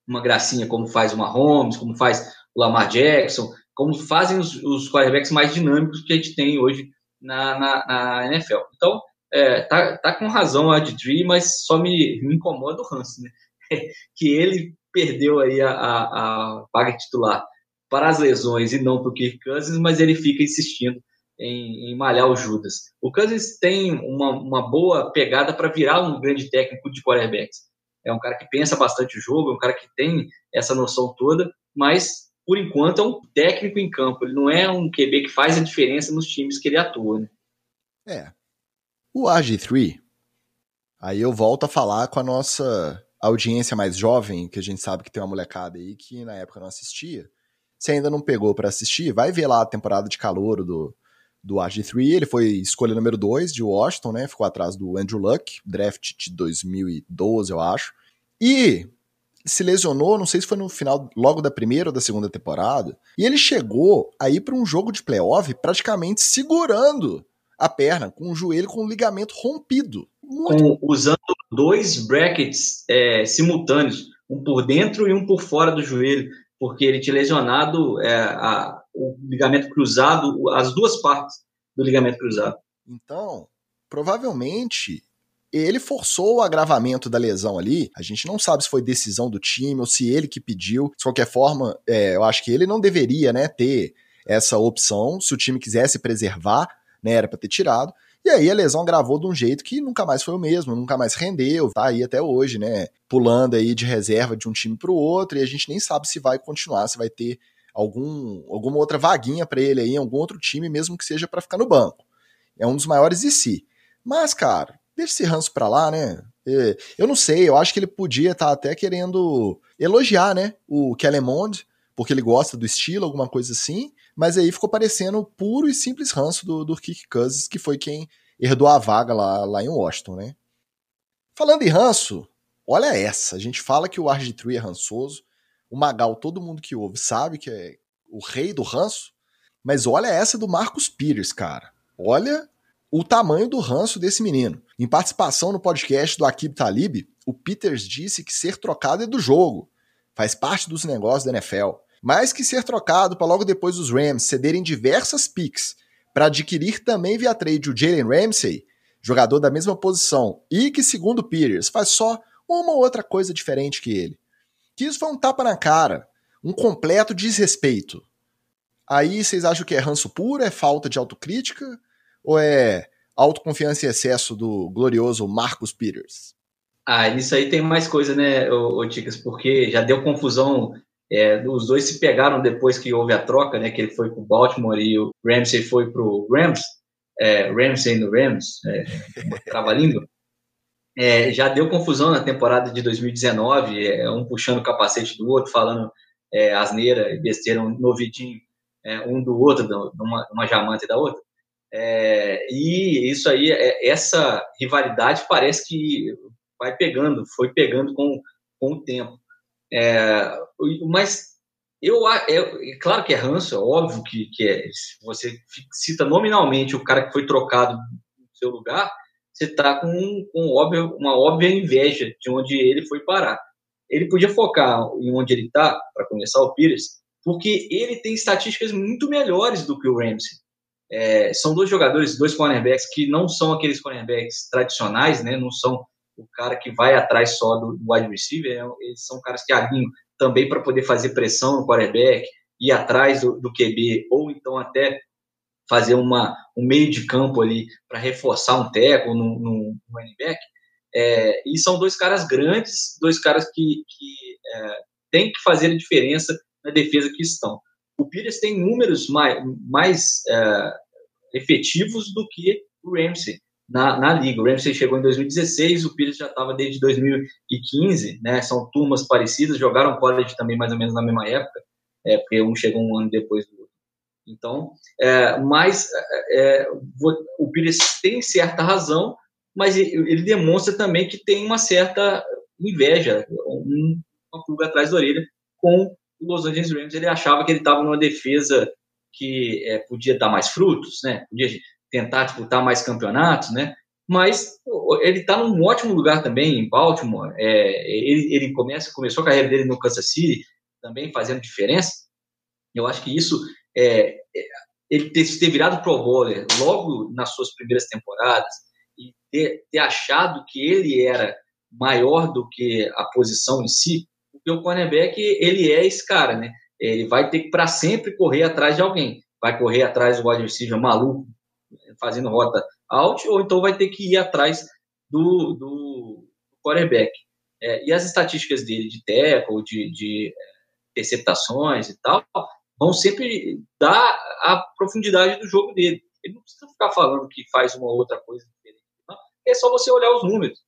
uma gracinha como faz o Mahomes, como faz o Lamar Jackson, como fazem os, os quarterbacks mais dinâmicos que a gente tem hoje na, na, na NFL. Então, é, tá, tá com razão a Tree, mas só me, me incomoda o Hans, né? que ele perdeu aí a, a, a vaga titular para as lesões e não para o Kirk Cousins, mas ele fica insistindo em, em malhar o Judas. O Cousins tem uma, uma boa pegada para virar um grande técnico de quarterbacks. É um cara que pensa bastante o jogo, é um cara que tem essa noção toda, mas por enquanto é um técnico em campo. Ele não é um QB que faz a diferença nos times que ele atua. Né? É. O RG3, aí eu volto a falar com a nossa audiência mais jovem, que a gente sabe que tem uma molecada aí que na época não assistia, se ainda não pegou para assistir, vai ver lá a temporada de calor do, do RG3. Ele foi escolha número 2 de Washington, né? Ficou atrás do Andrew Luck, draft de 2012, eu acho. E se lesionou, não sei se foi no final, logo da primeira ou da segunda temporada. E ele chegou aí para um jogo de playoff praticamente segurando a perna, com o joelho com o ligamento rompido. Com, usando dois brackets é, simultâneos, um por dentro e um por fora do joelho, porque ele tinha lesionado é, a, o ligamento cruzado, as duas partes do ligamento cruzado. Então, provavelmente ele forçou o agravamento da lesão ali. A gente não sabe se foi decisão do time ou se ele que pediu. De qualquer forma, é, eu acho que ele não deveria né, ter essa opção. Se o time quisesse preservar, né, era para ter tirado. E aí a lesão gravou de um jeito que nunca mais foi o mesmo, nunca mais rendeu, tá aí até hoje, né? Pulando aí de reserva de um time para o outro, e a gente nem sabe se vai continuar, se vai ter algum, alguma outra vaguinha para ele aí em algum outro time, mesmo que seja para ficar no banco. É um dos maiores de si. Mas, cara, deixa esse ranço pra lá, né? É, eu não sei, eu acho que ele podia estar tá até querendo elogiar, né? O Kellemond, porque ele gosta do estilo, alguma coisa assim mas aí ficou parecendo puro e simples ranço do, do Kirk Cousins, que foi quem herdou a vaga lá, lá em Washington, né? Falando em ranço, olha essa, a gente fala que o RG3 é rançoso, o Magal, todo mundo que ouve sabe que é o rei do ranço, mas olha essa do Marcus Peters, cara. Olha o tamanho do ranço desse menino. Em participação no podcast do Akib Talib, o Peters disse que ser trocado é do jogo, faz parte dos negócios da NFL mais que ser trocado para logo depois os Rams cederem diversas picks para adquirir também via trade o Jalen Ramsey, jogador da mesma posição, e que, segundo Peters, faz só uma ou outra coisa diferente que ele. Que isso foi um tapa na cara, um completo desrespeito. Aí vocês acham que é ranço puro, é falta de autocrítica, ou é autoconfiança e excesso do glorioso Marcus Peters? Ah, nisso aí tem mais coisa, né, ô, ô Ticas, porque já deu confusão é, os dois se pegaram depois que houve a troca, né? Que ele foi para o Baltimore e o Ramsey foi para o Rams. É, Ramsey no Rams, é, trava-língua. É, já deu confusão na temporada de 2019, é, um puxando o capacete do outro, falando é, asneira e besteira ouvidinho é, um do outro, de uma, uma jamanta e da outra. É, e isso aí, é, essa rivalidade parece que vai pegando, foi pegando com, com o tempo. É, mas eu, é, é, claro que é ranço, é óbvio que, que é. Se você cita nominalmente o cara que foi trocado no seu lugar, você está com, com óbvio, uma óbvia inveja de onde ele foi parar. Ele podia focar em onde ele está, para começar o Pires, porque ele tem estatísticas muito melhores do que o Ramsey. É, são dois jogadores, dois cornerbacks que não são aqueles cornerbacks tradicionais, né? Não são o cara que vai atrás só do, wide receiver, né? eles são caras que alinham também para poder fazer pressão no quarterback, ir atrás do, do QB, ou então até fazer uma, um meio de campo ali para reforçar um teco no, no, no running back. É, e são dois caras grandes, dois caras que, que é, têm que fazer a diferença na defesa que estão. O Pires tem números mais, mais é, efetivos do que o Ramsey na, na liga. O Ramsey chegou em 2016, o Pires já estava desde 2015, né? São turmas parecidas, jogaram college também mais ou menos na mesma época, é, porque um chegou um ano depois do outro. Então, é, mas é, é o Pires tem certa razão, mas ele demonstra também que tem uma certa inveja, um, uma pulga atrás da orelha com o Los Angeles Rams. Ele achava que ele estava numa defesa que é, podia dar mais frutos, né? Podia tentar disputar mais campeonatos, né? Mas ele está num ótimo lugar também em Baltimore. É, ele, ele começa, começou a carreira dele no Kansas City, também fazendo diferença. Eu acho que isso é, é ele ter, ter virado Pro Bowler logo nas suas primeiras temporadas e ter, ter achado que ele era maior do que a posição em si, porque o cornerback ele é esse cara, né? Ele vai ter que para sempre correr atrás de alguém. Vai correr atrás do wide receiver maluco fazendo rota out, ou então vai ter que ir atrás do, do quarterback. É, e as estatísticas dele de tackle, de, de é, interceptações e tal, vão sempre dar a profundidade do jogo dele. Ele não precisa ficar falando que faz uma outra coisa diferente. Não. É só você olhar os números.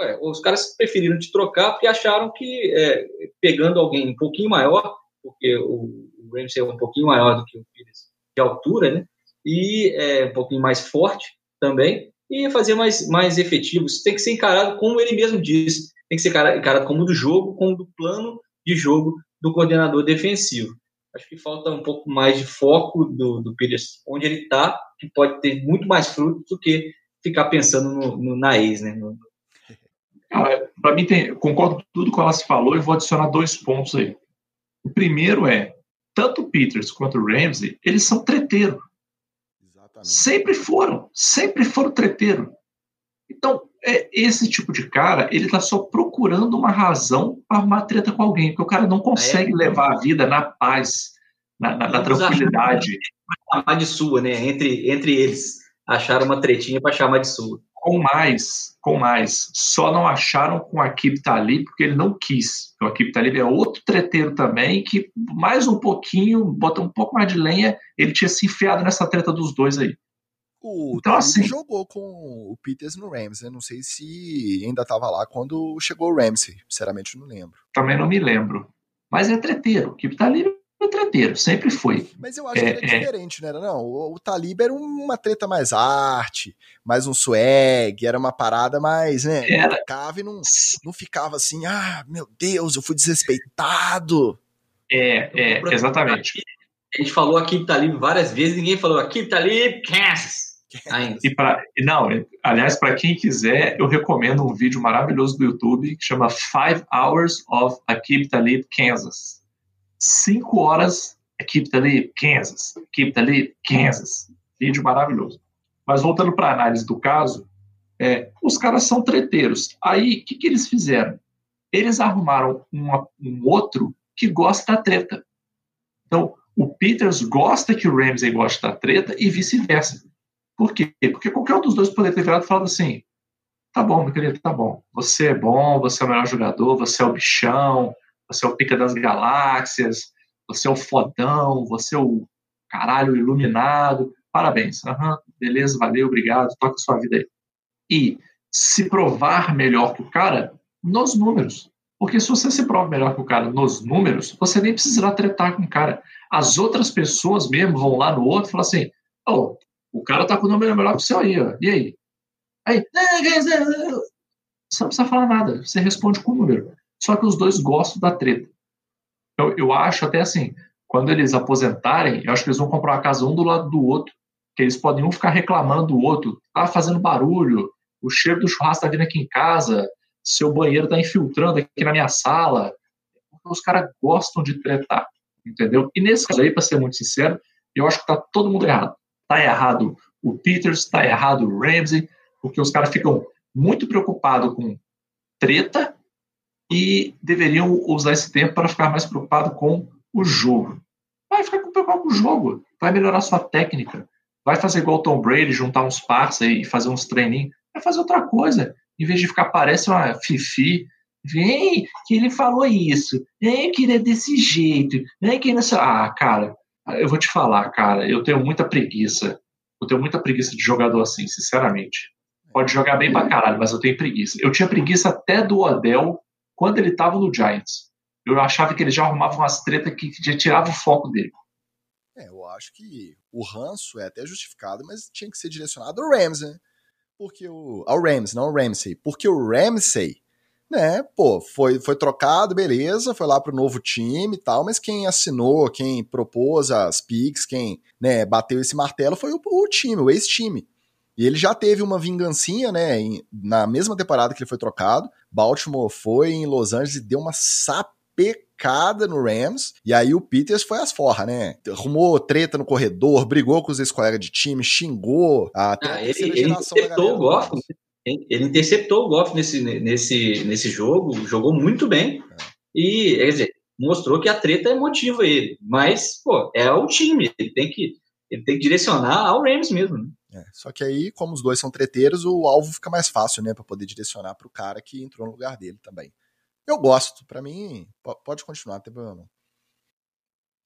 É, os caras preferiram te trocar porque acharam que é, pegando alguém um pouquinho maior, porque o, o Ramsey é um pouquinho maior do que o Pires de altura, né? E é, um pouquinho mais forte também, e fazer mais, mais efetivos. Tem que ser encarado como ele mesmo disse, tem que ser encarado como do jogo, como do plano de jogo do coordenador defensivo. Acho que falta um pouco mais de foco do, do Pires onde ele está, que pode ter muito mais frutos do que ficar pensando no, no na ex, né? No... Para mim, tem, concordo com tudo que ela se falou e vou adicionar dois pontos aí. O primeiro é, tanto o Peters quanto o Ramsey, eles são treteiros. Sempre foram, sempre foram treteiro. Então, é, esse tipo de cara, ele tá só procurando uma razão para arrumar treta com alguém, porque o cara não consegue é. levar a vida na paz, na, na, na tranquilidade. Chamar de sua, né? Entre, entre eles. Acharam uma tretinha para chamar de sua. Com mais, com mais. Só não acharam com a Akib Talib porque ele não quis. O Akib Talib é outro treteiro também que mais um pouquinho, bota um pouco mais de lenha, ele tinha se enfiado nessa treta dos dois aí. O então, assim, jogou com o Peters no Rams, né? Não sei se ainda estava lá quando chegou o Ramsey. Sinceramente, não lembro. Também não me lembro. Mas é treteiro. O Kip Talib é treteiro, sempre foi. Mas eu acho é, que era é... diferente, né? Não, o, o Talib era uma treta mais arte, mais um swag, era uma parada mais, né? Era. Ficava e não, não ficava assim, ah, meu Deus, eu fui desrespeitado. É, é, exatamente. A gente falou aqui Talib várias vezes, ninguém falou aqui Talib, Kansas. Ainda. E para não, aliás, para quem quiser, eu recomendo um vídeo maravilhoso do YouTube que chama Five Hours of Akib Talib, Kansas. Cinco horas Akib Talib, Kansas. Akib Talib, Kansas. Vídeo maravilhoso. Mas voltando para a análise do caso, é, os caras são treteiros. Aí, o que, que eles fizeram? Eles arrumaram uma, um outro que gosta da treta. Então, o Peters gosta que o Ramsey goste da treta e vice-versa. Por quê? Porque qualquer um dos dois poderia ter virado e falado assim: tá bom, meu querido, tá bom. Você é bom, você é o melhor jogador, você é o bichão, você é o pica das galáxias, você é o fodão, você é o caralho iluminado. Parabéns. Uhum, beleza, valeu, obrigado, toca sua vida aí. E se provar melhor que o cara nos números. Porque se você se prova melhor que o cara nos números, você nem precisará tretar com o cara. As outras pessoas mesmo vão lá no outro e falam assim: oh, o cara tá com o número melhor que o seu aí, ó. E aí? Aí, você não precisa falar nada, você responde com o número. Só que os dois gostam da treta. Eu, eu acho até assim, quando eles aposentarem, eu acho que eles vão comprar uma casa um do lado do outro, que eles podem um ficar reclamando do outro, tá fazendo barulho, o cheiro do churrasco tá vindo aqui em casa, seu banheiro tá infiltrando aqui na minha sala. Os caras gostam de tretar, entendeu? E nesse caso aí, para ser muito sincero, eu acho que tá todo mundo errado. Tá errado o Peters, tá errado o Ramsey, porque os caras ficam muito preocupados com treta e deveriam usar esse tempo para ficar mais preocupado com o jogo. Vai ficar preocupado com o jogo, vai melhorar sua técnica, vai fazer igual o Tom Brady, juntar uns parça e fazer uns treininhos, vai fazer outra coisa, em vez de ficar parece uma fifi, vem que ele falou isso, vem que ele é desse jeito, vem que não Ah, cara, eu vou te falar, cara, eu tenho muita preguiça. Eu tenho muita preguiça de jogador assim, sinceramente. Pode jogar bem pra caralho, mas eu tenho preguiça. Eu tinha preguiça até do Odell quando ele tava no Giants. Eu achava que ele já arrumava umas tretas que já tirava o foco dele. É, eu acho que o ranço é até justificado, mas tinha que ser direcionado ao Ramsey, né? Porque o. Ao Ramsey, não ao Ramsey. Porque o Ramsey né, pô, foi, foi trocado, beleza, foi lá pro novo time e tal, mas quem assinou, quem propôs as picks, quem, né, bateu esse martelo foi o, o time, o ex-time. E ele já teve uma vingancinha, né, em, na mesma temporada que ele foi trocado, Baltimore foi em Los Angeles e deu uma sapecada no Rams, e aí o Peters foi às forras, né, arrumou treta no corredor, brigou com os ex-colegas de time, xingou a, ah, ele, ele o Goff, ele interceptou o Goff nesse, nesse, nesse jogo, jogou muito bem. E, quer dizer, mostrou que a treta motiva ele. Mas, pô, é o time. Ele tem que, ele tem que direcionar ao Rams mesmo. Né? É, só que aí, como os dois são treteiros, o alvo fica mais fácil, né? para poder direcionar para o cara que entrou no lugar dele também. Eu gosto. para mim, pode continuar, não tem problema.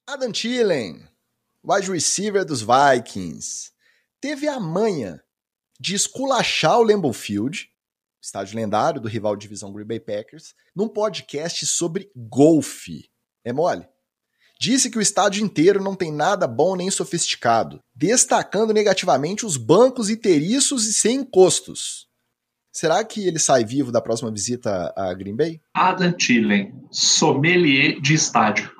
Adam Thielen, wide receiver dos Vikings, teve a manha de esculachar o Lambeau Field, estádio lendário do rival de divisão Green Bay Packers, num podcast sobre golfe. É mole? Disse que o estádio inteiro não tem nada bom nem sofisticado, destacando negativamente os bancos inteiriços e sem encostos. Será que ele sai vivo da próxima visita a Green Bay? Adam Thielen, sommelier de estádio.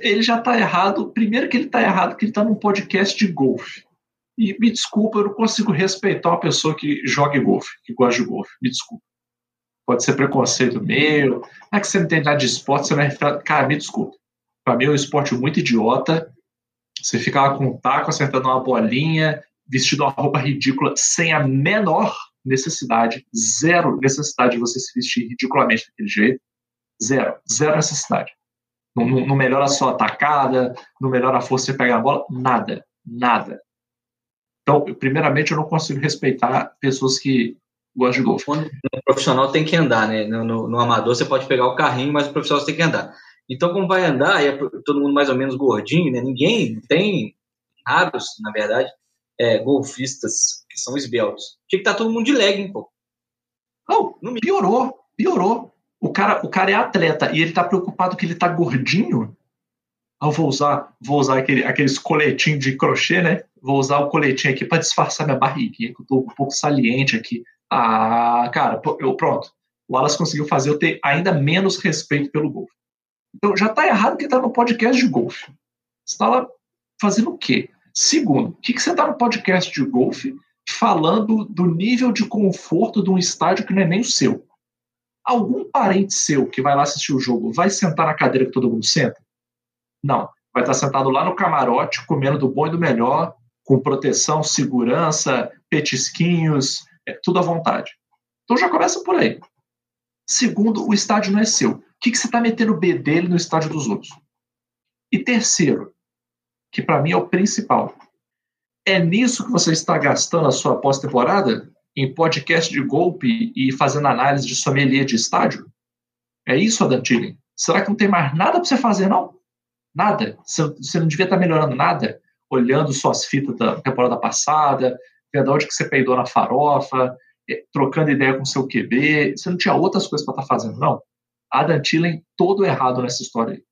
Ele já está errado. Primeiro que ele está errado que ele está num podcast de golfe. E me desculpa, eu não consigo respeitar uma pessoa que joga golfe, que gosta de golfe. Me desculpa. Pode ser preconceito meu. Não é que você não tem nada de esporte, você vai. Cara, me desculpa. Para mim é um esporte muito idiota. Você fica lá com um taco, acertando uma bolinha, vestido uma roupa ridícula, sem a menor necessidade, zero necessidade de você se vestir ridiculamente daquele jeito. Zero, zero necessidade. não, não melhora a sua atacada, não melhora a força de pegar a bola, nada, nada. Então, primeiramente, eu não consigo respeitar pessoas que gostam de golfe. O profissional tem que andar, né? No, no, no, amador você pode pegar o carrinho, mas o profissional tem que andar. Então, como vai andar, e é todo mundo mais ou menos gordinho, né? Ninguém tem, raros, na verdade, é, golfistas que são esbeltos. Tinha que estar tá todo mundo de legging, pô. Não, não piorou, piorou. O cara, o cara é atleta e ele tá preocupado que ele tá gordinho. Ah, eu vou usar, vou usar aquele, aqueles coletinhos de crochê, né? Vou usar o coletinho aqui para disfarçar minha barriguinha, que eu tô um pouco saliente aqui. Ah, cara, eu, pronto. O Alas conseguiu fazer eu ter ainda menos respeito pelo golfe. Então já tá errado que tá no podcast de golfe. Você tá lá fazendo o quê? Segundo, o que, que você tá no podcast de golfe falando do nível de conforto de um estádio que não é nem o seu? Algum parente seu que vai lá assistir o jogo vai sentar na cadeira que todo mundo senta? Não. Vai estar sentado lá no camarote, comendo do bom e do melhor, com proteção, segurança, petisquinhos, é, tudo à vontade. Então já começa por aí. Segundo, o estádio não é seu. Que, que você está metendo o B dele no estádio dos outros? E terceiro, que para mim é o principal, é nisso que você está gastando a sua pós-temporada? em podcast de golpe e fazendo análise de sommelier de estádio? É isso, Adantilli? Será que não tem mais nada para você fazer, não? Nada? Você não devia estar melhorando nada? Olhando suas fitas da temporada passada, vendo onde que você peidou na farofa, eh, trocando ideia com seu QB. Você não tinha outras coisas para estar fazendo, não? Adam Tillen todo errado nessa história aí.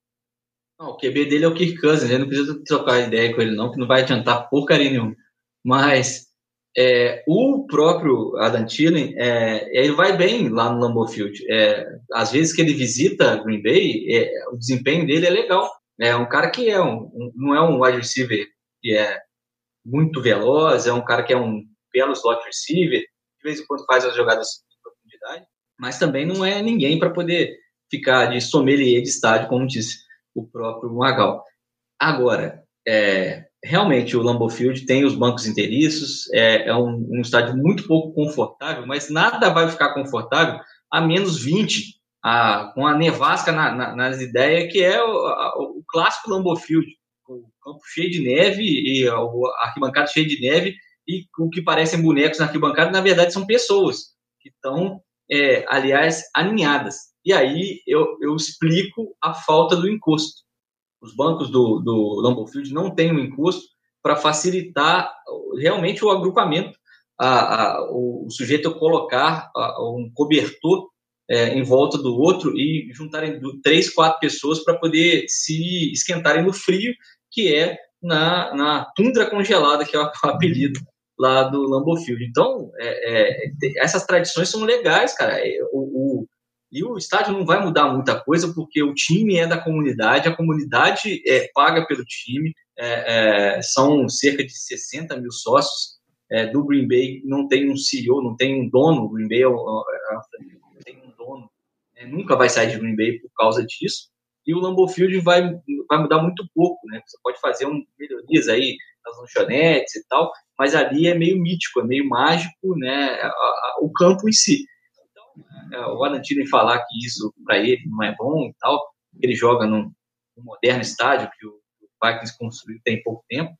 Não, o QB dele é o Kirk Cousins, ele não precisa trocar ideia com ele não, que não vai adiantar porcaria nenhuma. Mas é, o próprio Adam Thielen, é, ele vai bem lá no Lambeau Field. É, às vezes que ele visita Green Bay, é, o desempenho dele é legal. É um cara que é um, um, não é um wide receiver que é muito veloz, é um cara que é um belo slot receiver, de vez em quando faz as jogadas de profundidade, mas também não é ninguém para poder ficar de sommelier de estádio, como disse o próprio Magal. Agora, é, realmente o Lambeau Field tem os bancos inteiriços, é, é um, um, estádio muito pouco confortável, mas nada vai ficar confortável a menos 20, a, com a nevasca na, na, nas ideias, que é o, a, o clássico Lambeau Field, o campo cheio de neve e a, arquibancada cheia de neve e o que parecem bonecos na arquibancada, na verdade são pessoas que estão, é, aliás, aninhadas. E aí eu, eu explico a falta do encosto os bancos do, do Lambeau Field não têm um encosto para facilitar realmente o agrupamento, a, a, o, sujeito colocar a, um cobertor é, em volta do outro e juntarem três, quatro pessoas para poder se esquentarem no frio, que é na, na tundra congelada, que é o apelido lá do Lambeau Field. Então, é, é, essas tradições são legais, cara. É, o, o e o estádio não vai mudar muita coisa, porque o time é da comunidade, a comunidade é, paga pelo time, é, é, são cerca de 60 mil sócios é, do Green Bay, não tem um CEO, não tem um dono, o Green Bay é, é, é não tem um dono, né, nunca vai sair de Green Bay por causa disso, e o Lambeau Field vai, vai mudar muito pouco, né? Você pode fazer um, melhorias aí nas lanchonetes e tal, mas ali é meio mítico, é meio mágico, né? A, a, o campo em si. É, o Thielen falar que isso para ele não é bom e tal, ele joga num, num moderno estádio que o, o Vikings construiu tem pouco tempo,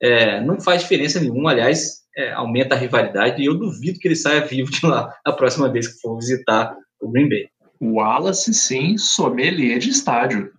é, não faz diferença nenhuma, aliás, é, aumenta a rivalidade e eu duvido que ele saia vivo de lá a próxima vez que for visitar o Green Bay. O Wallace, sim, sommelier de estádio.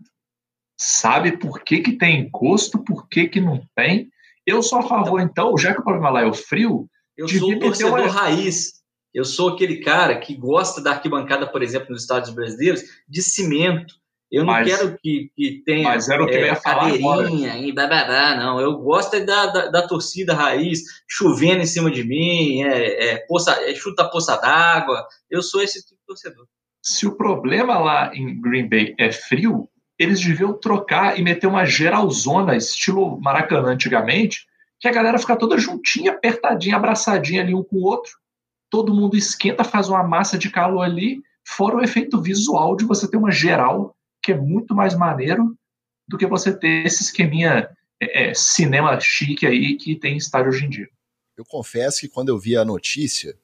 Sabe por que, que tem encosto, por que, que não tem. Eu sou a favor, então, já que o problema lá é o frio. Eu sou o torcedor uma... raiz. Eu sou aquele cara que gosta da arquibancada, por exemplo, nos Estados Brasileiros, de cimento. Eu não mas, quero que, que tenha mas era o que é, eu cadeirinha e bababá, não. Eu gosto é da, da, da, torcida raiz, chovendo em cima de mim, é, é, poça, é chuta a poça d'água. Eu sou esse tipo de torcedor. Se o problema lá em Green Bay é frio, eles deviam trocar e meter uma geralzona, estilo Maracanã antigamente, que a galera fica toda juntinha, apertadinha, abraçadinha ali um com o outro todo mundo esquenta, faz uma massa de calor ali, fora o efeito visual de você ter uma geral, que é muito mais maneiro do que você ter esse esqueminha é, é cinema chique aí que tem estádio hoje em dia. Eu confesso que quando eu vi a notícia,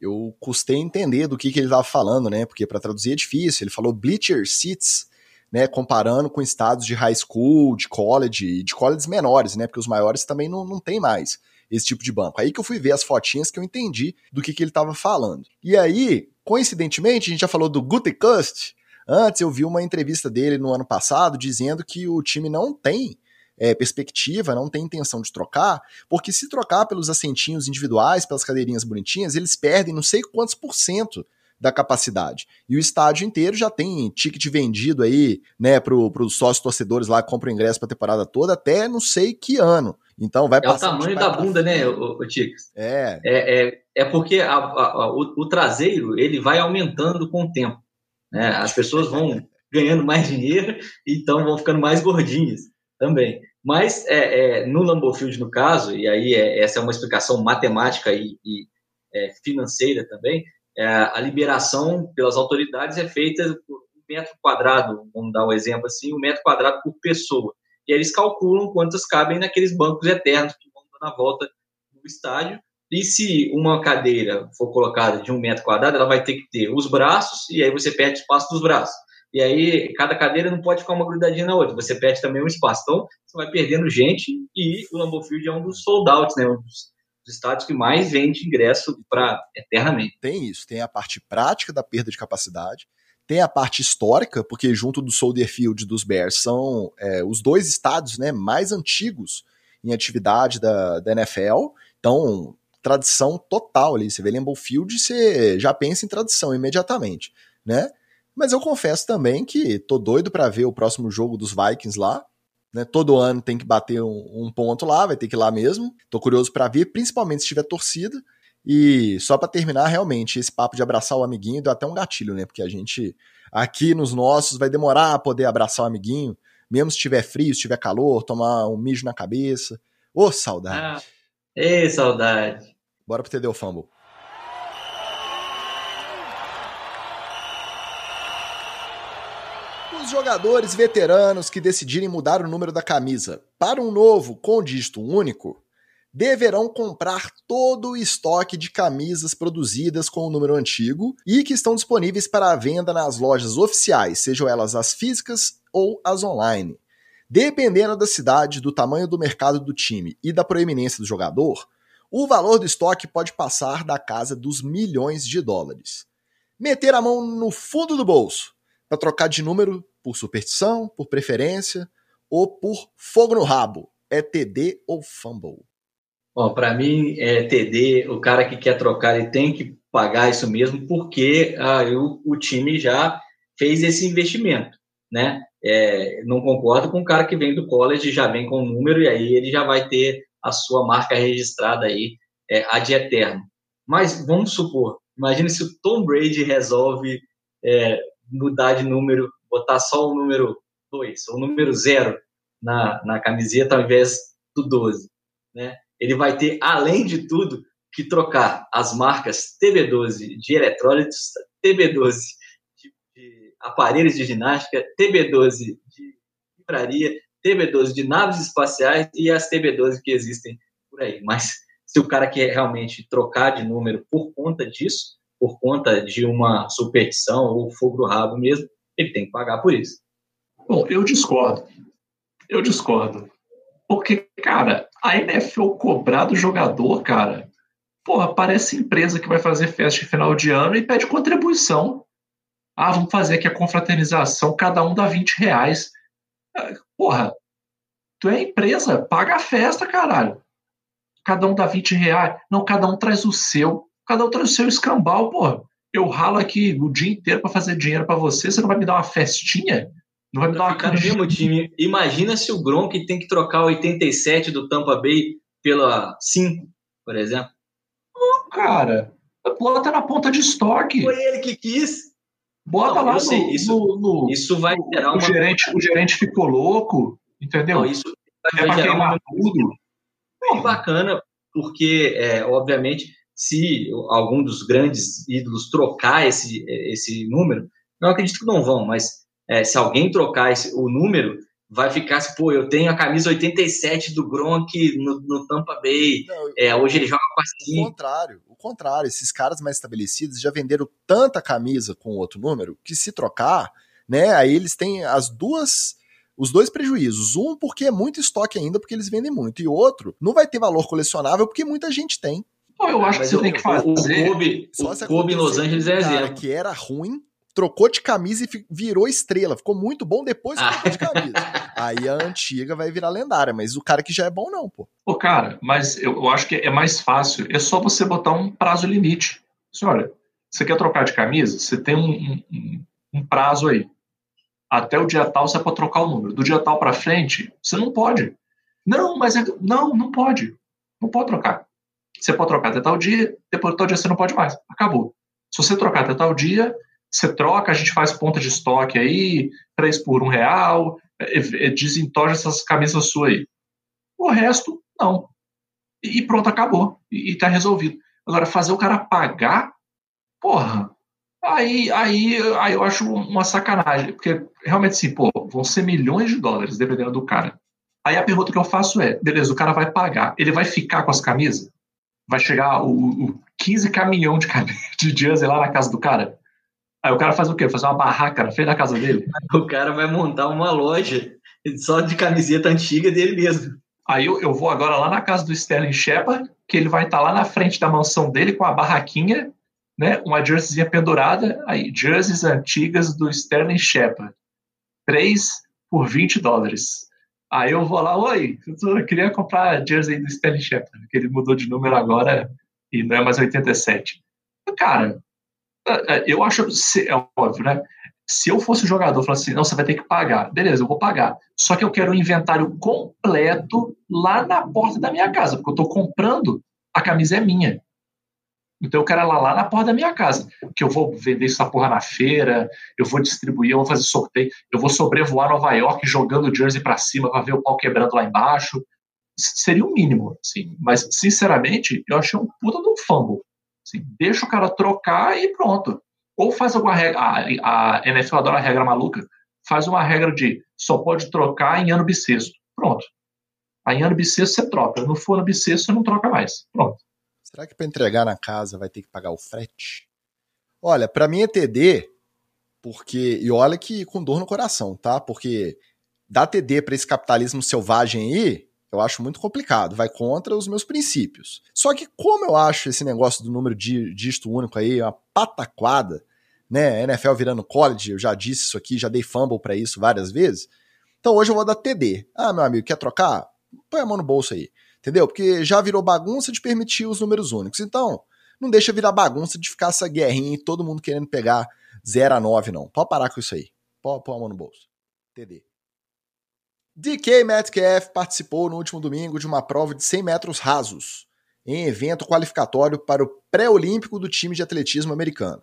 eu custei entender do que, que ele estava falando, né? Porque para traduzir é difícil. Ele falou bleacher seats, né, comparando com estados de high school, de college de colleges menores, né, porque os maiores também não, não tem mais esse tipo de banco. Aí que eu fui ver as fotinhas que eu entendi do que, que ele estava falando. E aí, coincidentemente, a gente já falou do Gutekunst. Antes eu vi uma entrevista dele no ano passado dizendo que o time não tem é, perspectiva, não tem intenção de trocar, porque se trocar pelos assentinhos individuais, pelas cadeirinhas bonitinhas, eles perdem não sei quantos por cento da capacidade. E o estádio inteiro já tem ticket vendido aí, né, para os sócios torcedores lá que compram ingresso para a temporada toda até não sei que ano. Então vai É o tamanho da bunda, né, o? É. É, é, é porque a, a, o, o, traseiro ele vai aumentando com o tempo. Né? As pessoas vão ganhando mais dinheiro, então vão ficando mais gordinhas também. Mas é, é, no Lambeau Field, no caso, e aí é, essa é uma explicação matemática e, e é, financeira também, é, a liberação pelas autoridades é feita por um metro quadrado, vamos dar um exemplo assim, um metro quadrado por pessoa. E eles calculam quantas cabem naqueles bancos eternos que vão dar na volta do estádio. E se uma cadeira for colocada de um metro quadrado, ela vai ter que ter os braços, e aí você perde espaço dos braços. E aí, cada cadeira não pode ficar uma grudadinha na outra, você perde também um espaço. Então, você vai perdendo gente, e o Lambeau Field é um dos sold outs, né? Um dos, dos estádios que mais vende ingresso para eternamente. Tem isso, tem a parte prática da perda de capacidade, tem a parte histórica, porque junto do Soldier Field dos Bears são é, os dois estádios né, mais antigos em atividade da, da NFL. Então, tradição total ali. Você vê Lambeau Field, você já pensa em tradição imediatamente, né? Mas eu confesso também que tô doido para ver o próximo jogo dos Vikings lá. Né? Todo ano tem que bater um, um ponto lá, vai ter que ir lá mesmo. Tô curioso para ver, principalmente se tiver torcida. E só para terminar, realmente, esse papo de abraçar o amiguinho deu até um gatilho, né? Porque a gente aqui nos nossos vai demorar a poder abraçar o amiguinho, mesmo se tiver frio, se tiver calor, tomar um mijo na cabeça. Ô, oh, saudade. Ah, ê, saudade. Bora pro TD Fumble. Os jogadores veteranos que decidirem mudar o número da camisa para um novo com dígito único deverão comprar todo o estoque de camisas produzidas com o número antigo e que estão disponíveis para venda nas lojas oficiais, sejam elas as físicas ou as online. Dependendo da cidade, do tamanho do mercado do time e da proeminência do jogador, o valor do estoque pode passar da casa dos milhões de dólares. Meter a mão no fundo do bolso para trocar de número por superstição, por preferência ou por fogo no rabo é TD ou fumble. Bom, para mim, é TD, o cara que quer trocar, ele tem que pagar isso mesmo, porque ah, o, o time já fez esse investimento, né? É, não concordo com o cara que vem do college, já vem com o número, e aí ele já vai ter a sua marca registrada aí, é, ad eterno. Mas vamos supor, imagine se o Tom Brady resolve é, mudar de número, botar só o número 2, ou o número 0 na, na camiseta ao invés do 12, né? Ele vai ter, além de tudo, que trocar as marcas TB12 de eletrólitos, TB12 de, de aparelhos de ginástica, TB12 de livraria, TB12 de naves espaciais e as TB12 que existem por aí. Mas se o cara quer realmente trocar de número por conta disso, por conta de uma superstição ou fogo do rabo mesmo, ele tem que pagar por isso. Bom, eu discordo. Eu discordo. Porque, cara, a NFL cobrar do jogador, cara, porra, parece empresa que vai fazer festa de final de ano e pede contribuição. Ah, vamos fazer aqui a confraternização, cada um dá 20 reais. Ah, porra, tu é empresa, paga a festa, caralho. Cada um dá 20 reais. Não, cada um traz o seu. Cada um traz o seu escambau, porra. Eu ralo aqui o dia inteiro para fazer dinheiro para você, você não vai me dar uma festinha? Não vai me dar uma cara. mesmo time. Imagina se o Gronk tem que trocar o 87 do Tampa Bay pela 5, por exemplo. Não, cara. Bota na ponta de estoque. Foi ele que quis. Bota não, lá no, sei, isso, no, no, Isso vai gerar o uma... Gerente, o gerente ficou louco, entendeu? Não, isso vai, vai gerar uma... tudo. Bem bacana, porque, é, obviamente, se algum dos grandes ídolos trocar esse, esse número, não acredito que não vão, mas é, se alguém trocar esse, o número, vai ficar assim, pô, eu tenho a camisa 87 do Gronk no, no Tampa Bay, Não, é, hoje ele joga com a 5. O contrário, o contrário, esses caras mais estabelecidos já venderam tanta camisa com outro número, que se trocar, né? Aí eles têm as duas os dois prejuízos. Um, porque é muito estoque ainda, porque eles vendem muito. E outro, não vai ter valor colecionável, porque muita gente tem. Pô, eu acho Mas que você tem que fazer. O Kobe, o Kobe em Los Angeles é exemplo. que era ruim, trocou de camisa e virou estrela. Ficou muito bom depois que trocou de camisa. Aí a antiga vai virar lendária, mas o cara que já é bom não, pô. Pô, cara, mas eu, eu acho que é mais fácil. É só você botar um prazo limite. Olha, você quer trocar de camisa? Você tem um, um, um prazo aí até o dia tal você é para trocar o número. Do dia tal para frente, você não pode. Não, mas é, não, não pode. Não pode trocar. Você pode trocar até tal dia, depois de tal dia você não pode mais. Acabou. Se você trocar até tal dia, você troca, a gente faz ponta de estoque aí, três por um real, é, é, desentoja essas camisas suas aí. O resto, não. E pronto, acabou. E, tá resolvido. Agora, fazer o cara pagar, porra, Aí, aí, aí eu acho uma sacanagem, porque realmente, assim, pô, vão ser milhões de dólares, dependendo do cara. Aí a pergunta que eu faço é: beleza, o cara vai pagar, ele vai ficar com as camisas? Vai chegar o, o 15 caminhão de, de jersey lá na casa do cara? Aí o cara faz o quê? Fazer uma barraca na frente da casa dele? O cara vai montar uma loja só de camiseta antiga dele mesmo. Aí eu, eu vou agora lá na casa do Sterling Shepard, que ele vai estar tá lá na frente da mansão dele com a barraquinha né, uma jerseyzinha pendurada, aí, jerseys antigas do Sterling Shepard, 3 por 20 dólares. Aí eu vou lá, oi, eu queria comprar a jersey do Sterling Shepard, que ele mudou de número agora e não é mais 87. Cara, eu acho, é óbvio, né? Se eu fosse jogador, falasse assim, não, você vai ter que pagar. Beleza, eu vou pagar. Só que eu quero um inventário completo lá na porta da minha casa, porque eu estou comprando, a camisa é minha. Então eu quero ela lá na porta da minha casa, que eu vou vender essa porra na feira, eu vou distribuir, eu vou fazer sorteio, eu vou sobrevoar Nova York jogando jersey para cima para ver o pau quebrando lá embaixo. Seria o mínimo, assim. Mas, sinceramente, eu achei um puta de um fumble. Assim, deixa o cara trocar e pronto. Ou faz alguma regra. A, a NFL adora a regra maluca. Faz uma regra de só pode trocar em ano bissexto. Pronto. Aí em ano bissexto você troca. No for ano bissexto você não troca mais. Pronto. Será que para entregar na casa vai ter que pagar o frete? Olha, para mim é TD, porque e olha que com dor no coração, tá? Porque dar TD para esse capitalismo selvagem aí, eu acho muito complicado, vai contra os meus princípios. Só que como eu acho esse negócio do número de dígito único aí uma pataquada, né? NFL virando college, eu já disse isso aqui, já dei fumble para isso várias vezes. Então hoje eu vou dar TD. Ah, meu amigo, quer trocar? Põe a mão no bolso aí. Entendeu? Porque já virou bagunça de permitir os números únicos. Então, não deixa virar bagunça de ficar essa guerrinha e todo mundo querendo pegar 0 a 9, não. Pode parar com isso aí. Pode pôr a mão no bolso. TD. DK Metcalf participou no último domingo de uma prova de 100 metros rasos, em evento qualificatório para o pré-olímpico do time de atletismo americano.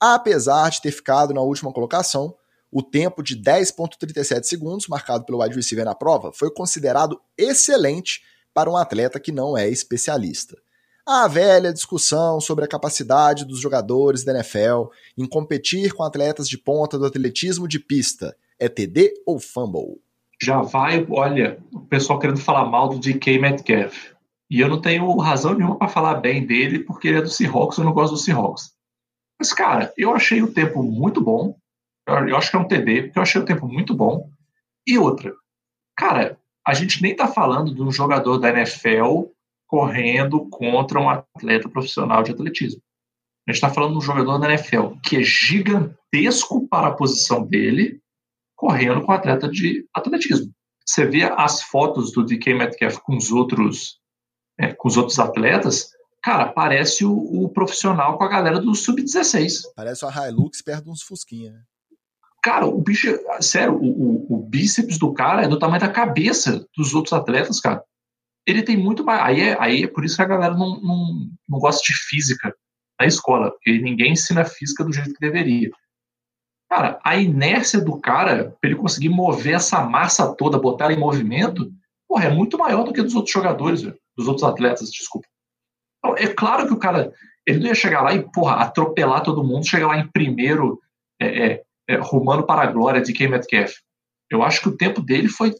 Apesar de ter ficado na última colocação, o tempo de 10,37 segundos marcado pelo wide receiver na prova foi considerado excelente para um atleta que não é especialista. A velha discussão sobre a capacidade dos jogadores da NFL em competir com atletas de ponta do atletismo de pista é TD ou fumble? Já vai, olha, o pessoal querendo falar mal do DK Metcalf. E eu não tenho razão nenhuma para falar bem dele, porque ele é do Seahawks, eu não gosto do Seahawks. Mas, cara, eu achei o tempo muito bom. Eu acho que é um TD, porque eu achei o tempo muito bom. E outra, cara, a gente nem está falando de um jogador da NFL correndo contra um atleta profissional de atletismo. A gente está falando de um jogador da NFL que é gigantesco para a posição dele, correndo com atleta de atletismo. Você vê as fotos do DK Metcalf com os outros, é, com os outros atletas, cara, parece o, o, profissional com a galera do sub-16. Parece uma Hilux perto de uns Fusquinha. Né? Cara, o bicho, sério, o, o, o, bíceps do cara é do tamanho da cabeça dos outros atletas, cara. Ele tem muito mais. Aí é, aí é por isso que a galera não, não, não gosta de física na escola, porque ninguém ensina física do jeito que deveria. Cara, a inércia do cara, pra ele conseguir mover essa massa toda, botar ela em movimento, porra, é muito maior do que dos outros jogadores, dos outros atletas, desculpa. Então, é claro que o cara, ele não ia chegar lá e, porra, atropelar todo mundo, chegar lá em primeiro, é, é, é, rumando para a glória de Ken Metcalf. Eu acho que o tempo dele foi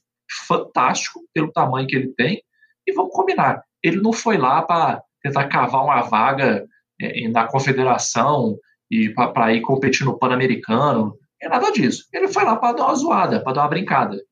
fantástico pelo tamanho que ele tem. E vamos combinar, ele não foi lá para tentar cavar uma vaga é, na confederação e para ir competir no Pan-Americano. É nada disso. Ele foi lá para dar uma zoada, para dar uma brincada.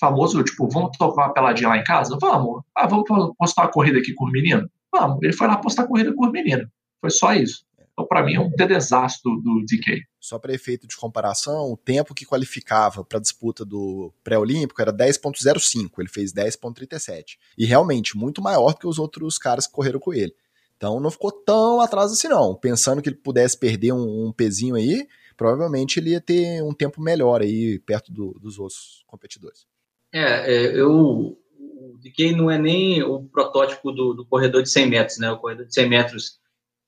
Famoso, tipo, vamos tocar uma peladinha lá em casa? Vamos. Ah, vamos postar uma corrida aqui com o menino? Vamos. Ele foi lá postar corrida com o menino. Foi só isso. Então, para mim, é um desastre do DK. Só para efeito de comparação, o tempo que qualificava para a disputa do pré-olímpico era 10.05, ele fez 10.37. E realmente, muito maior que os outros caras que correram com ele. Então não ficou tão atrás assim, não. Pensando que ele pudesse perder um, um pezinho aí, provavelmente ele ia ter um tempo melhor aí perto do, dos outros competidores. É, é eu. O DK não é nem o protótipo do, do, corredor de 100 metros, né? O corredor de 100 metros,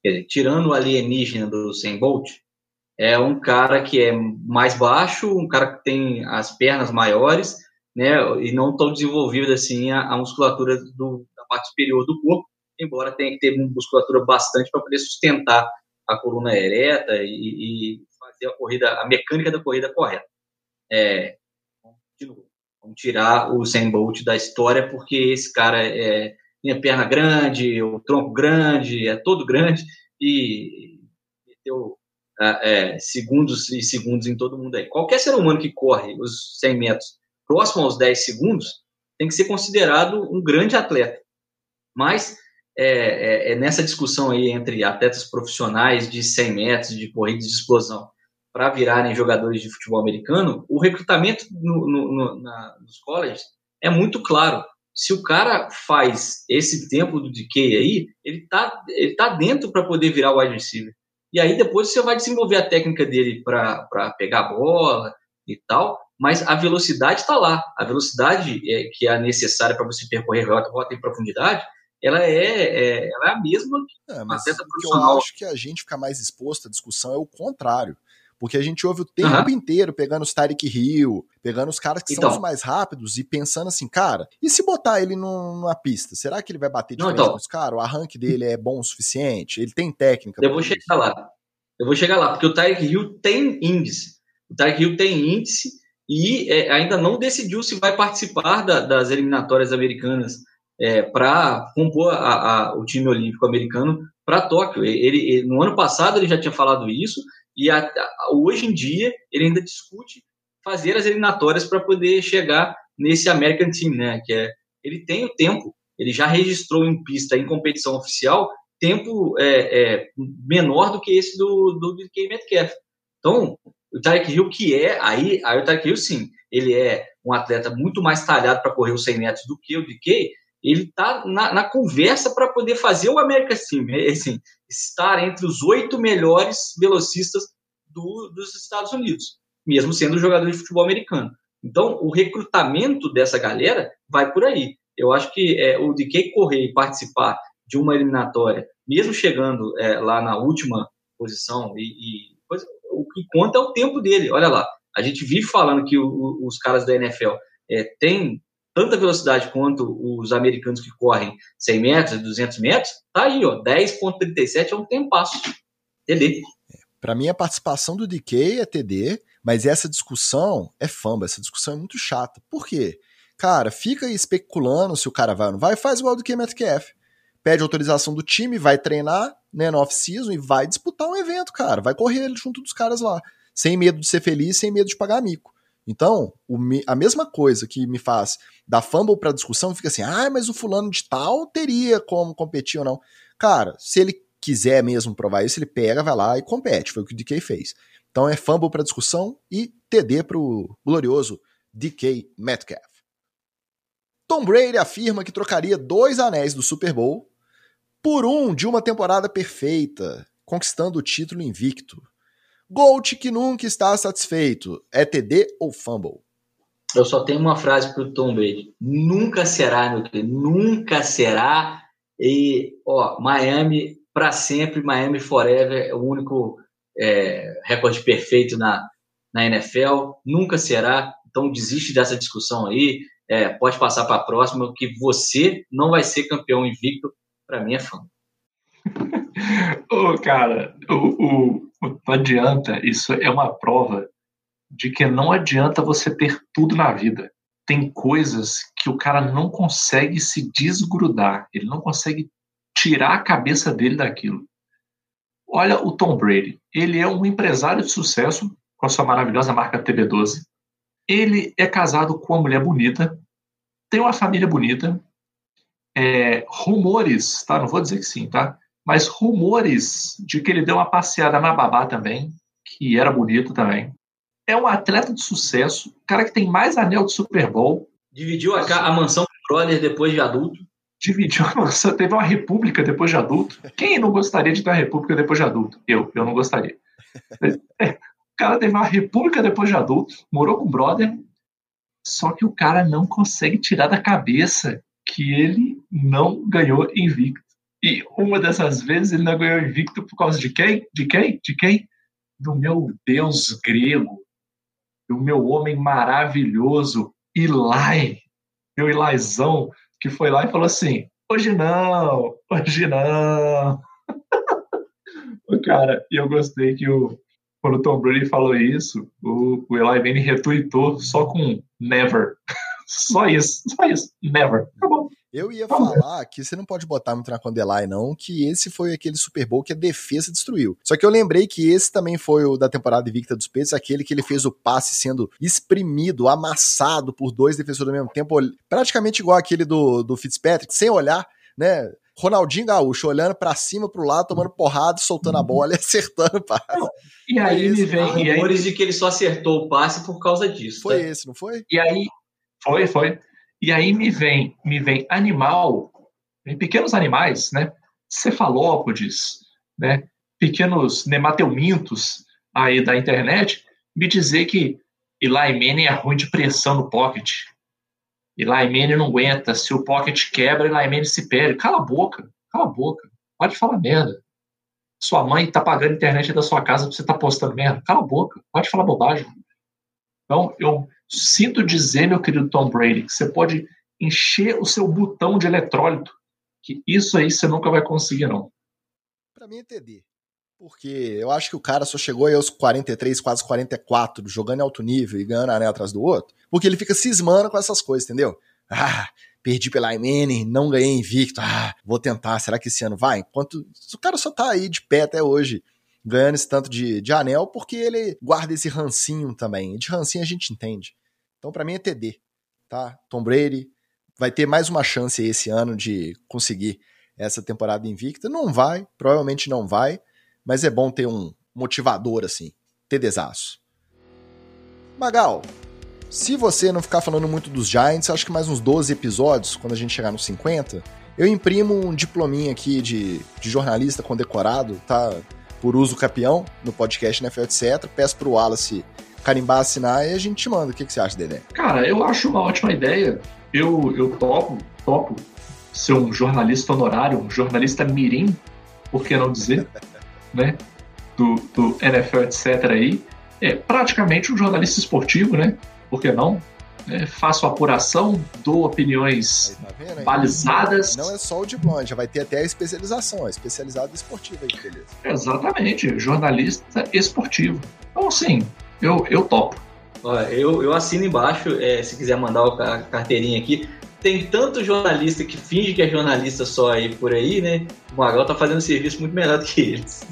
dizer, tirando o alienígena do 100 Bolt, é um cara que é mais baixo, um cara que tem as pernas maiores, né? E não tão desenvolvida assim a, a musculatura do, da parte superior do corpo embora tenha que ter musculatura bastante para poder sustentar a coluna ereta e, e, fazer a corrida, a mecânica da corrida correta. É, vamos tirar o Sam Bolt da história porque esse cara é tem perna grande, o tronco grande, é todo grande e meteu é, segundos e segundos em todo mundo aí. Qualquer ser humano que corre os 100 metros próximo aos 10 segundos tem que ser considerado um grande atleta. Mas é, é, é, nessa discussão aí entre atletas profissionais de 100 metros, de corridas de explosão, para virarem jogadores de futebol americano, o recrutamento no, no, no, na, nos colleges é muito claro. Se o cara faz esse tempo do DK aí, ele tá, ele tá dentro para poder virar wide receiver. E aí depois você vai desenvolver a técnica dele para pegar a bola e tal, mas a velocidade está lá. A velocidade é, que é necessária para você percorrer rota, rota em profundidade, ela é, é, ela é a mesma é, mas atleta profissional. Eu acho que a gente fica mais exposto à discussão é o contrário. Porque a gente ouve o tempo uhum. inteiro pegando os Tyreek Hill, pegando os caras que então, são os mais rápidos e pensando assim, cara, e se botar ele numa pista, será que ele vai bater de frente então, com os caras? O arranque dele é bom o suficiente? Ele tem técnica? Eu vou chegar isso? lá. Eu vou chegar lá, porque o Tyreek Hill tem índice. O Tyreek Hill tem índice e é, ainda não decidiu se vai participar da, das eliminatórias americanas é, para compor a, a, o time olímpico americano para Tóquio. Ele, ele, no ano passado ele já tinha falado isso e a, hoje em dia ele ainda discute fazer as eliminatórias para poder chegar nesse American Team, né? Que é ele tem o tempo, ele já registrou em pista em competição oficial tempo é, é, menor do que esse do, do DK Metcalf. Então, o Tarek Hill, que é, aí, aí o Tarek Hill, sim, ele é um atleta muito mais talhado para correr os 100 metros do que o DK, ele está na, na, conversa para poder fazer o América Sim, é, assim, estar entre os oito melhores velocistas do, dos Estados Unidos, mesmo sendo jogador de futebol americano. Então, o recrutamento dessa galera vai por aí. Eu acho que é, o de quem correr e participar de uma eliminatória, mesmo chegando é, lá na última posição, e, e coisa, o que conta é o tempo dele. Olha lá, a gente vive falando que o, os caras da NFL é, têm tanta velocidade quanto os americanos que correm 100 metros, 200 metros, tá aí, ó, 10.37 é um tempasso. TD. Para mim, a participação do DK é TD, mas essa discussão é famba, essa discussão é muito chata. Por quê? Cara, fica especulando se o cara vai ou não vai, faz igual do que Metcalf. Pede autorização do time, vai treinar né, no off-season e vai disputar um evento, cara. Vai correr junto dos caras lá. Sem medo de ser feliz, sem medo de pagar mico. Então, o, a mesma coisa que me faz dar fumble para discussão, fica assim, ah, mas o fulano de tal teria como competir ou não. Cara, se ele quiser mesmo provar isso, ele pega, vai lá e compete. Foi o que o DK fez. Então é fumble para discussão e TD para o glorioso DK Metcalf. Tom Brady afirma que trocaria dois anéis do Super Bowl por um de uma temporada perfeita, conquistando o título invicto. Gold que nunca está satisfeito. É TD ou fumble? Eu só tenho uma frase para o Tom Brady. Nunca será, meu querido. Nunca será. E, ó, Miami para sempre, Miami forever. É o único é, recorde perfeito na, na NFL. Nunca será. Então desiste dessa discussão aí. É, pode passar para a próxima, que você não vai ser campeão invicto. Para mim é fã. Ô, cara, o, o, não adianta, isso é uma prova de que não adianta você ter tudo na vida. Tem coisas que o cara não consegue se desgrudar, ele não consegue tirar a cabeça dele daquilo. Olha o Tom Brady, ele é um empresário de sucesso, com a sua maravilhosa marca TB12. Ele é casado com uma mulher bonita, tem uma família bonita. É, rumores, tá? Não vou dizer que sim, tá? Mas rumores de que ele deu uma passeada na babá também, que era bonito também. É um atleta de sucesso, cara que tem mais anel de Super Bowl. Dividiu a, a mansão com o brother depois de adulto. Dividiu a mansão, teve uma república depois de adulto. Quem não gostaria de ter uma república depois de adulto? Eu, eu não gostaria. É, o cara teve uma república depois de adulto, morou com o brother, só que o cara não consegue tirar da cabeça que ele não ganhou invicto. E uma dessas vezes ele não ganhou invicto por causa de quem? De quem? De quem? Do meu Deus grego, do meu homem maravilhoso, Eli, meu Elizão, que foi lá e falou assim: hoje não, hoje não. cara, e eu gostei que o, quando o Tom Brady falou isso, o, o Eli Manning retweetou só com never. só isso, só isso, never. Bom. Eu ia falar que você não pode botar muito na Condelai, não, que esse foi aquele Super Bowl que a defesa destruiu. Só que eu lembrei que esse também foi o da temporada invicta dos Peitos, aquele que ele fez o passe sendo exprimido, amassado por dois defensores ao mesmo tempo, praticamente igual aquele do, do Fitzpatrick, sem olhar, né? Ronaldinho Gaúcho olhando para cima, pro lado, tomando porrada, soltando a bola e acertando o passe. E aí é me vem. Rumores de que ele só acertou o passe por causa disso. Foi tá? esse, não foi? E aí. Foi, foi. E aí me vem, me vem animal, vem pequenos animais, né? Cefalópodes, né? Pequenos nemateumintos aí da internet, me dizer que Eli Manning é ruim de pressão no pocket. Eli Manning não aguenta. Se o pocket quebra, Eli Manning se perde. Cala a boca. Cala a boca. Pode falar merda. Sua mãe tá pagando a internet da sua casa pra você tá postando merda. Cala a boca. Pode falar bobagem. Então, eu sinto dizer, meu querido Tom Brady, que você pode encher o seu botão de eletrólito, que isso aí você nunca vai conseguir, não. Para mim é. Porque eu acho que o cara só chegou aí aos 43, quase 44, jogando em alto nível e ganhando anel atrás do outro, porque ele fica cismando com essas coisas, entendeu? Ah, perdi pela Imene, não ganhei invicto, ah, vou tentar, será que esse ano vai? Enquanto o cara só tá aí de pé até hoje, ganhando esse tanto de, de anel, porque ele guarda esse rancinho também. De rancinho a gente entende. Então, para mim é TD, tá? Tom Brady vai ter mais uma chance esse ano de conseguir essa temporada invicta. Não vai, provavelmente não vai, mas é bom ter um motivador assim, TDzaço. Magal, se você não ficar falando muito dos Giants, acho que mais uns 12 episódios, quando a gente chegar nos 50, eu imprimo um diplominha aqui de, de jornalista condecorado, tá? Por uso capião no podcast NFL, etc. Peço pro Wallace carimbar, assinar e a gente te manda. O que, que você acha, Dedé? Cara, eu acho uma ótima ideia. Eu, eu topo, topo ser um jornalista honorário, um jornalista mirim, por que não dizer, né? Do, do NFL, etc. aí. É praticamente um jornalista esportivo, né? Por que não? É, faço apuração, dou opiniões tá balizadas. Não é só o diploma, já vai ter até a especialização, a especializada esportiva aí, beleza. Exatamente, jornalista esportivo. Então, assim, eu, eu topo. Eu, eu assino embaixo, é, se quiser mandar a carteirinha aqui. Tem tanto jornalista que finge que é jornalista só aí por aí, né? O Magal tá fazendo um serviço muito melhor do que eles.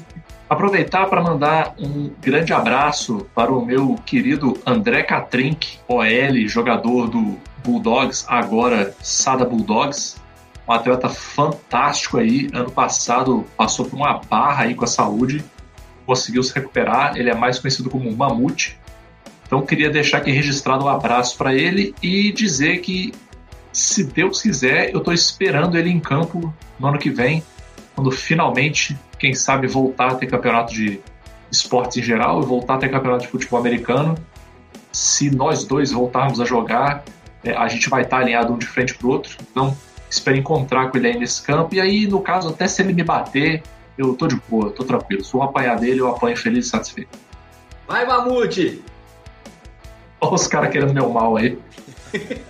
Aproveitar para mandar um grande abraço para o meu querido André Katrink, OL, jogador do Bulldogs, agora Sada Bulldogs. Um atleta fantástico aí. Ano passado passou por uma barra aí com a saúde conseguiu se recuperar. Ele é mais conhecido como Mamute. Então queria deixar aqui registrado um abraço para ele e dizer que, se Deus quiser, eu estou esperando ele em campo no ano que vem, quando finalmente, quem sabe, voltar a ter campeonato de esportes em geral e voltar a ter campeonato de futebol americano. Se nós dois voltarmos a jogar, é, a gente vai estar alinhado um de frente para o outro. Então, espero encontrar com ele aí nesse campo. E aí, no caso, até se ele me bater, eu tô de boa, tô tranquilo. Se eu apanhar dele, eu apanho feliz e satisfeito. Vai, Mamute! Olha os caras querendo meu mal aí.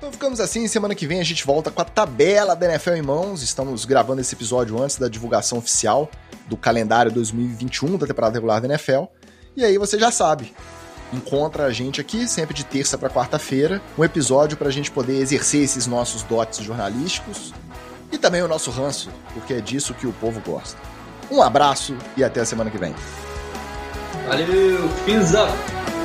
Então ficamos assim, semana que vem a gente volta com a tabela da NFL em mãos. Estamos gravando esse episódio antes da divulgação oficial do calendário 2021 da temporada regular da NFL. E aí você já sabe, encontra a gente aqui sempre de terça para quarta-feira, um episódio para a gente poder exercer esses nossos dotes jornalísticos e também o nosso ranço, porque é disso que o povo gosta. Um abraço e até a semana que vem. Valeu, fins up!